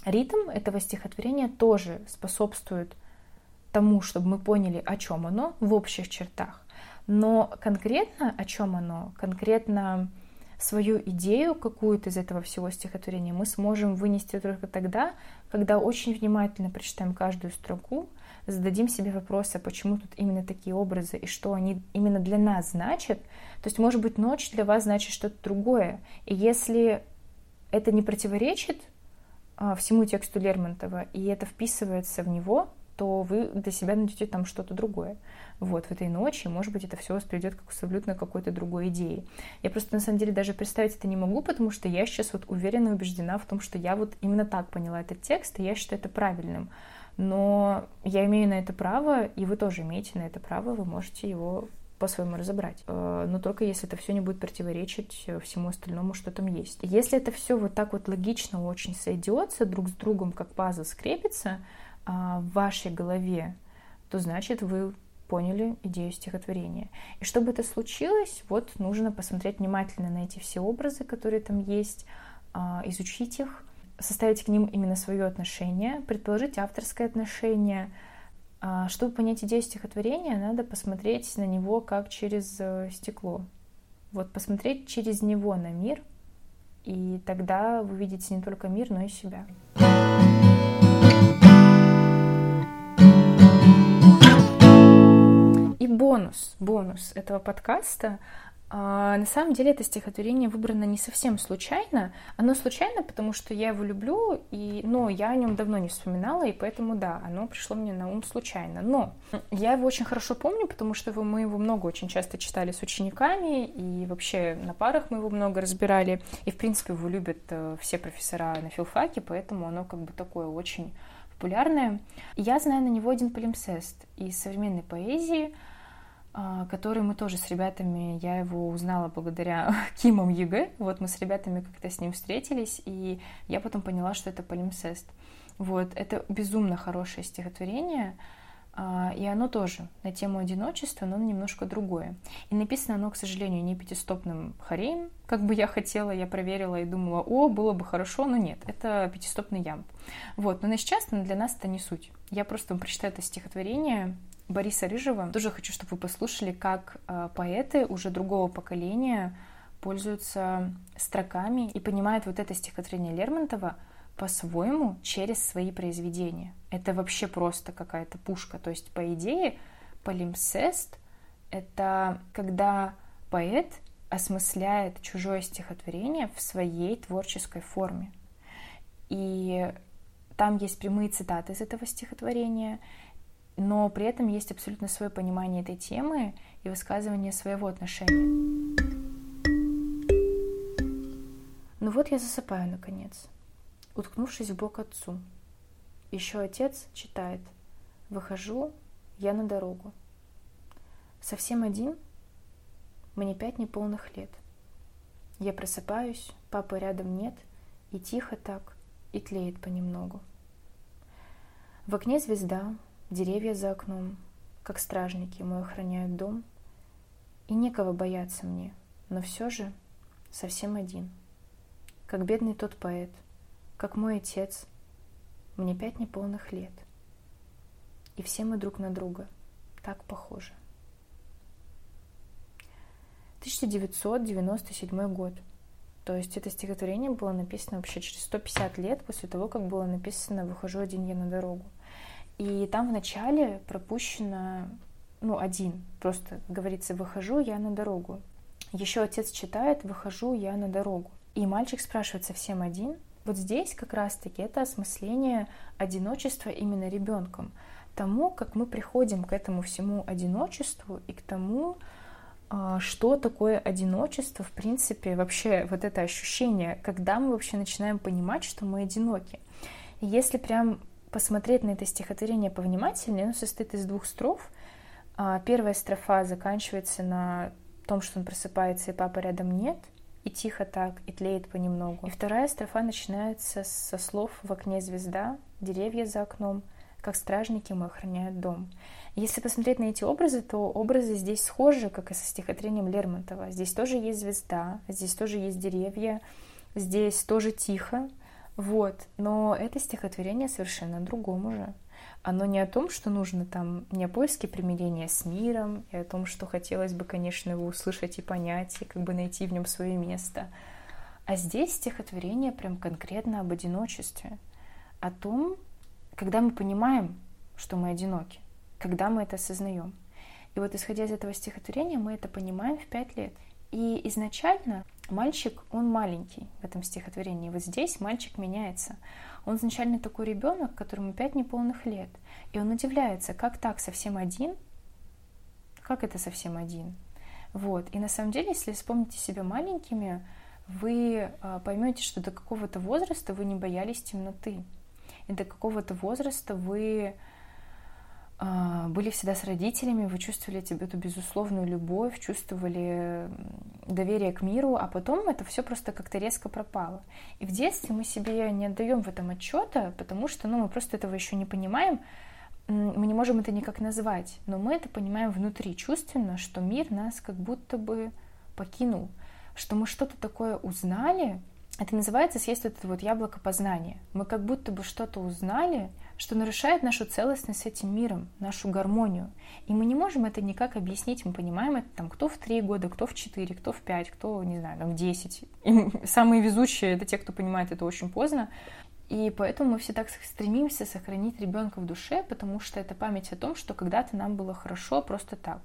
ритм этого стихотворения тоже способствует тому, чтобы мы поняли, о чем оно в общих чертах. Но конкретно о чем оно, конкретно свою идею какую-то из этого всего стихотворения мы сможем вынести только тогда, когда очень внимательно прочитаем каждую строку, зададим себе вопросы, почему тут именно такие образы и что они именно для нас значат. То есть, может быть, ночь для вас значит что-то другое. И если это не противоречит а, всему тексту Лермонтова, и это вписывается в него, то вы для себя найдете там что-то другое. Вот, в этой ночи, может быть, это все вас приведет к абсолютно какой-то другой идее. Я просто, на самом деле, даже представить это не могу, потому что я сейчас вот уверена и убеждена в том, что я вот именно так поняла этот текст, и я считаю это правильным. Но я имею на это право, и вы тоже имеете на это право, вы можете его по-своему разобрать. Э, но только если это все не будет противоречить э, всему остальному, что там есть. Если это все вот так вот логично очень сойдется, друг с другом как пазл скрепится в вашей голове, то значит вы поняли идею стихотворения. И чтобы это случилось, вот нужно посмотреть внимательно на эти все образы, которые там есть, а, изучить их, составить к ним именно свое отношение, предположить авторское отношение, а, чтобы понять идею стихотворения, надо посмотреть на него как через э, стекло. Вот посмотреть через него на мир, и тогда вы видите не только мир, но и себя. Бонус, бонус этого подкаста — а, на самом деле это стихотворение выбрано не совсем случайно. Оно случайно, потому что я его люблю, и, но я о нем давно не вспоминала, и поэтому, да, оно пришло мне на ум случайно. Но я его очень хорошо помню, потому что мы его много очень часто читали с учениками, и вообще на парах мы его много разбирали. И, в принципе, его любят э, все профессора на филфаке, поэтому оно как бы такое очень популярное. Я знаю на него один палимпсест из современной поэзии — который мы тоже с ребятами, я его узнала благодаря КИМам ЕГЭ, вот мы с ребятами как-то с ним встретились, и я потом поняла, что это палимпсест. Вот, это безумно хорошее стихотворение, а, и оно тоже на тему одиночества, но немножко другое. И написано оно, к сожалению, не пятистопным хореем, как бы я хотела, я проверила и думала, о, было бы хорошо, но нет, это пятистопный ямб. Вот, но на сейчас для нас это не суть. Я просто прочитаю это стихотворение, Бориса Рыжего. Тоже хочу, чтобы вы послушали, как э, поэты уже другого поколения пользуются строками и понимают вот это стихотворение Лермонтова по-своему через свои произведения. Это вообще просто какая-то пушка. То есть, по идее, полимсест — это когда поэт осмысляет чужое стихотворение в своей творческой форме. И там есть прямые цитаты из этого стихотворения, но при этом есть абсолютно свое понимание этой темы и высказывание своего отношения. Ну вот я засыпаю, наконец, уткнувшись в бок отцу. Еще отец читает. Выхожу я на дорогу. Совсем один? Мне пять неполных лет. Я просыпаюсь, папы рядом нет, и тихо так, и тлеет понемногу. В окне звезда, Деревья за окном, как стражники, мой охраняют дом. И некого бояться мне, но все же совсем один. Как бедный тот поэт, как мой отец, мне пять неполных лет. И все мы друг на друга так похожи. 1997 год. То есть это стихотворение было написано вообще через 150 лет после того, как было написано «Выхожу один я на дорогу». И там вначале пропущено, ну, один, просто говорится, выхожу я на дорогу. Еще отец читает, выхожу я на дорогу. И мальчик спрашивает совсем один. Вот здесь как раз-таки это осмысление одиночества именно ребенком. Тому, как мы приходим к этому всему одиночеству и к тому, а, что такое одиночество, в принципе, вообще вот это ощущение, когда мы вообще начинаем понимать, что мы одиноки. И если прям посмотреть на это стихотворение повнимательнее, оно состоит из двух строф. А, первая строфа заканчивается на том, что он просыпается, и папы рядом нет, и тихо так, и тлеет понемногу. И вторая строфа начинается со слов «В окне звезда, деревья за окном, как стражники мы охраняют дом». Если посмотреть на эти образы, то образы здесь схожи, как и со стихотворением Лермонтова. Здесь тоже есть звезда, здесь тоже есть деревья, здесь тоже тихо, вот. Но это стихотворение совершенно другом уже. Оно не о том, что нужно там, не о поиске примирения с миром, и о том, что хотелось бы, конечно, его услышать и понять, и как бы найти в нем свое место. А здесь стихотворение прям конкретно об одиночестве, о том, когда мы понимаем, что мы одиноки, когда мы это осознаем. И вот исходя из этого стихотворения мы это понимаем в пять лет. И изначально мальчик, он маленький в этом стихотворении. Вот здесь мальчик меняется. Он изначально такой ребенок, которому пять неполных лет. И он удивляется, как так, совсем один? Как это совсем один? Вот. И на самом деле, если вспомните себя маленькими, вы а, поймете, что до какого-то возраста вы не боялись темноты. И до какого-то возраста вы были всегда с родителями, вы чувствовали эту безусловную любовь, чувствовали доверие к миру, а потом это все просто как-то резко пропало. И в детстве мы себе не отдаем в этом отчета, потому что ну, мы просто этого еще не понимаем, мы не можем это никак назвать, но мы это понимаем внутри чувственно, что мир нас как будто бы покинул, что мы что-то такое узнали, это называется съесть вот это вот яблоко познания. Мы как будто бы что-то узнали, что нарушает нашу целостность с этим миром, нашу гармонию. И мы не можем это никак объяснить. Мы понимаем это там кто в три года, кто в четыре, кто в пять, кто, не знаю, там в десять. самые везучие — это те, кто понимает это очень поздно. И поэтому мы все так стремимся сохранить ребенка в душе, потому что это память о том, что когда-то нам было хорошо просто так.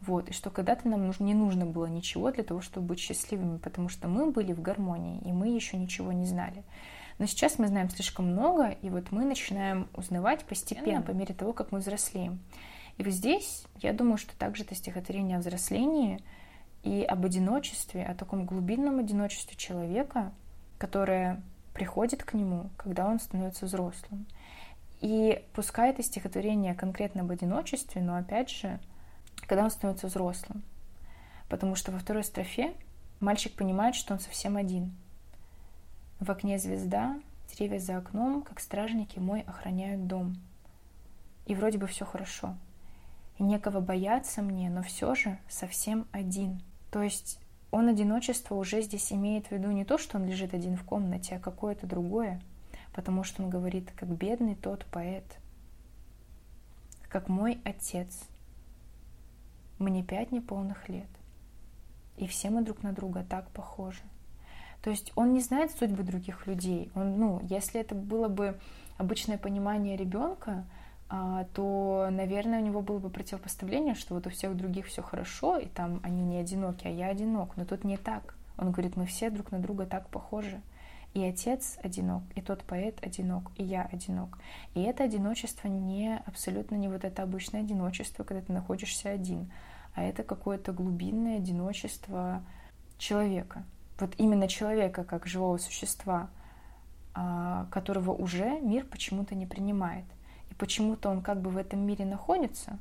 Вот, и что когда-то нам не нужно было ничего для того, чтобы быть счастливыми, потому что мы были в гармонии, и мы еще ничего не знали. Но сейчас мы знаем слишком много, и вот мы начинаем узнавать постепенно, по мере того, как мы взрослеем. И вот здесь, я думаю, что также это стихотворение о взрослении и об одиночестве, о таком глубинном одиночестве человека, которое приходит к нему, когда он становится взрослым. И пускай это стихотворение конкретно об одиночестве, но опять же, когда он становится взрослым. Потому что во второй строфе мальчик понимает, что он совсем один. В окне звезда, деревья за окном, как стражники мой охраняют дом. И вроде бы все хорошо. И некого бояться мне, но все же совсем один. То есть он одиночество уже здесь имеет в виду не то, что он лежит один в комнате, а какое-то другое, потому что он говорит, как бедный тот поэт, как мой отец — мне пять неполных лет. И все мы друг на друга так похожи. То есть он не знает судьбы других людей. Он, ну, если это было бы обычное понимание ребенка, а, то, наверное, у него было бы противопоставление, что вот у всех других все хорошо, и там они не одиноки, а я одинок. Но тут не так. Он говорит, мы все друг на друга так похожи. И отец одинок, и тот поэт одинок, и я одинок. И это одиночество не абсолютно не вот это обычное одиночество, когда ты находишься один, а это какое-то глубинное одиночество человека. Вот именно человека как живого существа, а, которого уже мир почему-то не принимает. И почему-то он как бы в этом мире находится,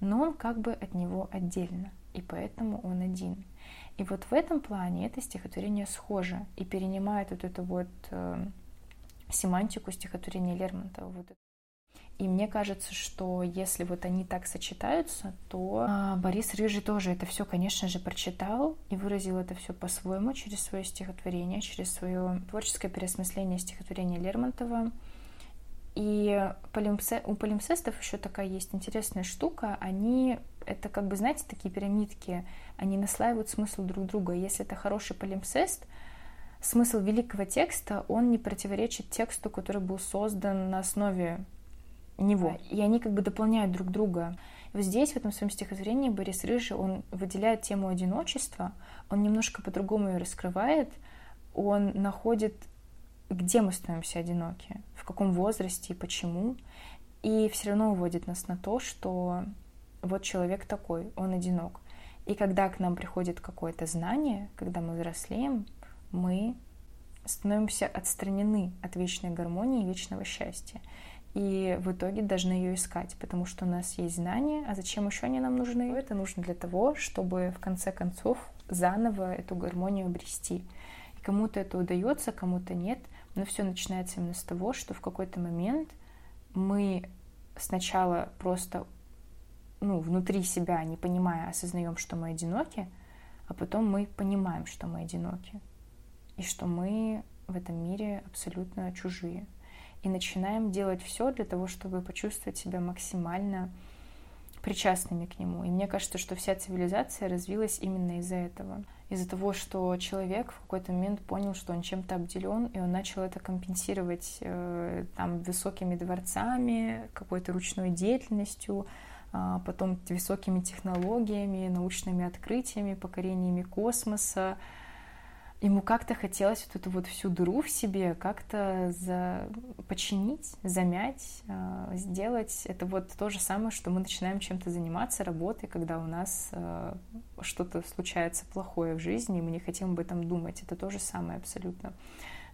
но он как бы от него отдельно, и поэтому он один. И вот в этом плане это стихотворение схоже и перенимает вот эту вот э, семантику стихотворения Лермонтова. И мне кажется, что если вот они так сочетаются, то а, Борис Рыжий тоже это все, конечно же, прочитал и выразил это все по-своему через свое стихотворение, через свое творческое переосмысление стихотворения Лермонтова. И у полимпсестов еще такая есть интересная штука. Они, это как бы, знаете, такие пирамидки, они наслаивают смысл друг друга. Если это хороший полимпсест, смысл великого текста, он не противоречит тексту, который был создан на основе него. И они как бы дополняют друг друга. И вот здесь, в этом своем стихотворении, Борис Рыжий, он выделяет тему одиночества, он немножко по-другому ее раскрывает, он находит, где мы становимся одиноки, в каком возрасте и почему, и все равно уводит нас на то, что вот человек такой, он одинок. И когда к нам приходит какое-то знание, когда мы взрослеем, мы становимся отстранены от вечной гармонии и вечного счастья. И в итоге должны ее искать, потому что у нас есть знания, а зачем еще они нам нужны? Это нужно для того, чтобы в конце концов заново эту гармонию обрести. И кому-то это удается, кому-то нет, но все начинается именно с того, что в какой-то момент мы сначала просто ну, внутри себя, не понимая, осознаем, что мы одиноки, а потом мы понимаем, что мы одиноки, и что мы в этом мире абсолютно чужие. И начинаем делать все для того, чтобы почувствовать себя максимально причастными к нему. И мне кажется, что вся цивилизация развилась именно из-за этого. Из-за того, что человек в какой-то момент понял, что он чем-то обделен, и он начал это компенсировать э, там высокими дворцами, какой-то ручной деятельностью, э, потом высокими технологиями, научными открытиями, покорениями космоса, ему как-то хотелось вот эту вот всю дыру в себе как-то за... починить, замять, э, сделать. Это вот то же самое, что мы начинаем чем-то заниматься, работой, когда у нас э, что-то случается плохое в жизни, и мы не хотим об этом думать. Это то же самое абсолютно.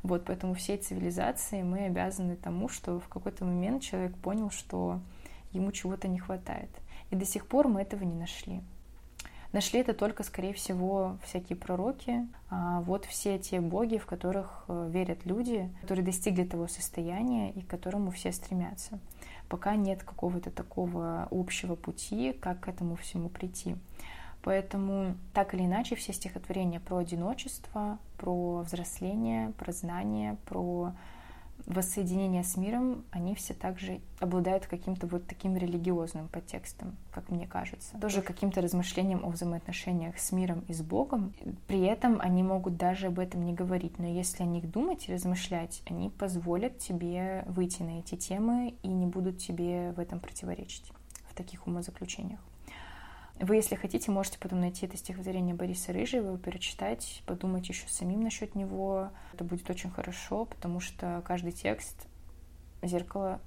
Вот, поэтому всей цивилизации мы обязаны тому, что в какой-то момент человек понял, что ему чего-то не хватает. И до сих пор мы этого не нашли. Нашли это только, скорее всего, всякие пророки, а вот все те боги, в которых э, верят люди, которые достигли того состояния и к которому все стремятся. Пока нет какого-то такого общего пути, как к этому всему прийти. Поэтому так или иначе все стихотворения про одиночество, про взросление, про знание, про воссоединение с миром, они все также обладают каким-то вот таким религиозным подтекстом, как мне кажется. Тоже каким-то размышлением о взаимоотношениях с миром и с Богом. При этом они могут даже об этом не говорить, но если о них думать и размышлять, они позволят тебе выйти на эти темы и не будут тебе в этом противоречить, в таких умозаключениях. Вы, если хотите, можете потом найти это стихотворение Бориса Рыжего, перечитать, подумать еще самим насчет него. Это будет очень хорошо, потому что каждый текст — зеркало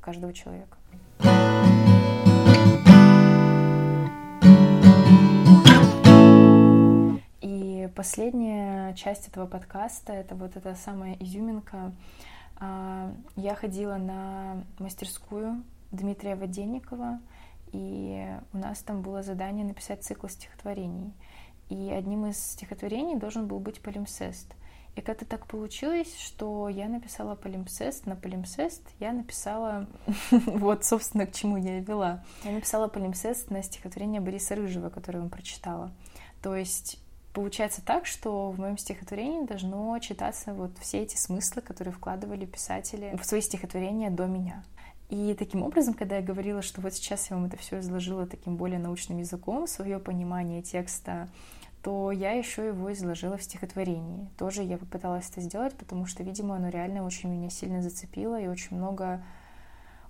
каждого человека. И последняя часть этого подкаста — это вот эта самая изюминка. А, я ходила на мастерскую Дмитрия Воденникова — и у нас там было задание написать цикл стихотворений. И одним из стихотворений должен был быть полимсест. И как-то так получилось, что я написала полимсест. На полимсест я написала... вот, собственно, к чему я и вела. Я написала полимсест на стихотворение Бориса Рыжего, которое он прочитала. То есть получается так, что в моем стихотворении должно читаться вот все эти смыслы, которые вкладывали писатели в свои стихотворения до меня. И таким образом, когда я говорила, что вот сейчас я вам это все изложила таким более научным языком, свое понимание текста, то я еще его изложила в стихотворении. Тоже я попыталась это сделать, потому что, видимо, оно реально очень меня сильно зацепило и очень много,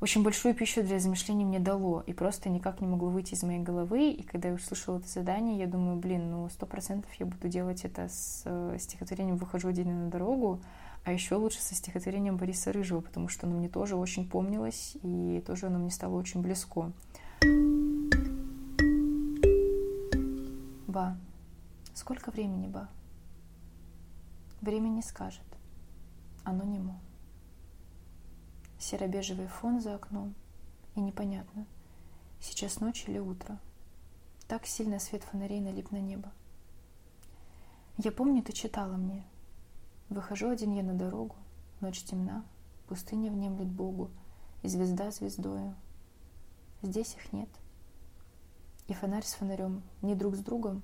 очень большую пищу для размышлений мне дало. И просто никак не могло выйти из моей головы. И когда я услышала это задание, я думаю, блин, ну сто процентов я буду делать это с э, стихотворением «Выхожу один на дорогу», а еще лучше со стихотворением Бориса Рыжего, потому что оно мне тоже очень помнилось, и тоже оно мне стало очень близко. Ба, сколько времени, Ба? Время не скажет, оно немо. Серо-бежевый фон за окном, и непонятно, сейчас ночь или утро. Так сильно свет фонарей налип на небо. Я помню, ты читала мне — Выхожу один я на дорогу, ночь темна, пустыня внемлет Богу, и звезда звездою. Здесь их нет. И фонарь с фонарем ни друг с другом,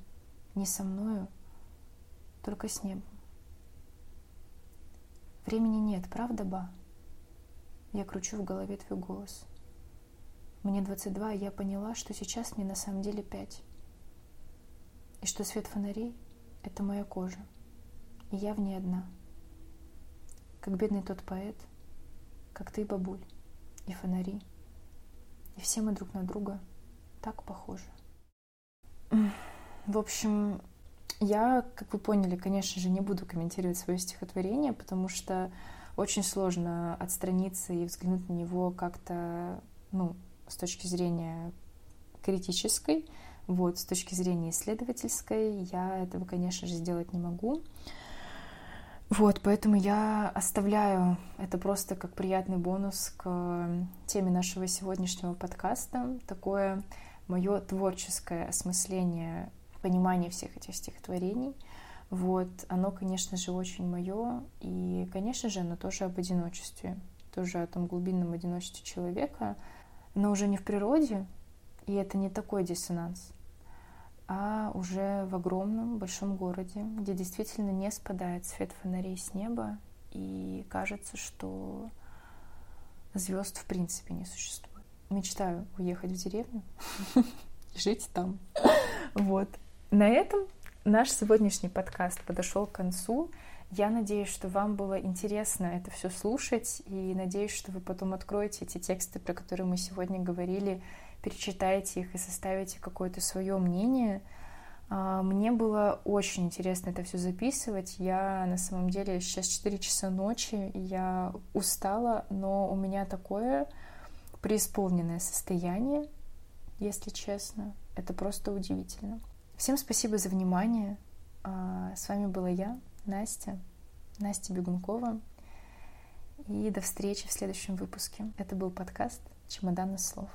ни со мною, только с небом. Времени нет, правда, ба? Я кручу в голове твой голос. Мне 22, и я поняла, что сейчас мне на самом деле пять. И что свет фонарей — это моя кожа и я в ней одна. Как бедный тот поэт, как ты, бабуль, и фонари. И все мы друг на друга так похожи. В общем, я, как вы поняли, конечно же, не буду комментировать свое стихотворение, потому что очень сложно отстраниться и взглянуть на него как-то, ну, с точки зрения критической, вот, с точки зрения исследовательской, я этого, конечно же, сделать не могу. Вот, поэтому я оставляю это просто как приятный бонус к теме нашего сегодняшнего подкаста. Такое мое творческое осмысление, понимание всех этих стихотворений. Вот, оно, конечно же, очень мое, и, конечно же, оно тоже об одиночестве, тоже о том глубинном одиночестве человека, но уже не в природе, и это не такой диссонанс а уже в огромном большом городе, где действительно не спадает свет фонарей с неба, и кажется, что звезд в принципе не существует. Мечтаю уехать в деревню, жить там. Вот. На этом наш сегодняшний подкаст подошел к концу. Я надеюсь, что вам было интересно это все слушать, и надеюсь, что вы потом откроете эти тексты, про которые мы сегодня говорили, перечитаете их и составите какое-то свое мнение. А, мне было очень интересно это все записывать. Я на самом деле сейчас 4 часа ночи, я устала, но у меня такое преисполненное состояние, если честно. Это просто удивительно. Всем спасибо за внимание. А, с вами была я, Настя, Настя Бегункова. И до встречи в следующем выпуске. Это был подкаст «Чемодан из слов».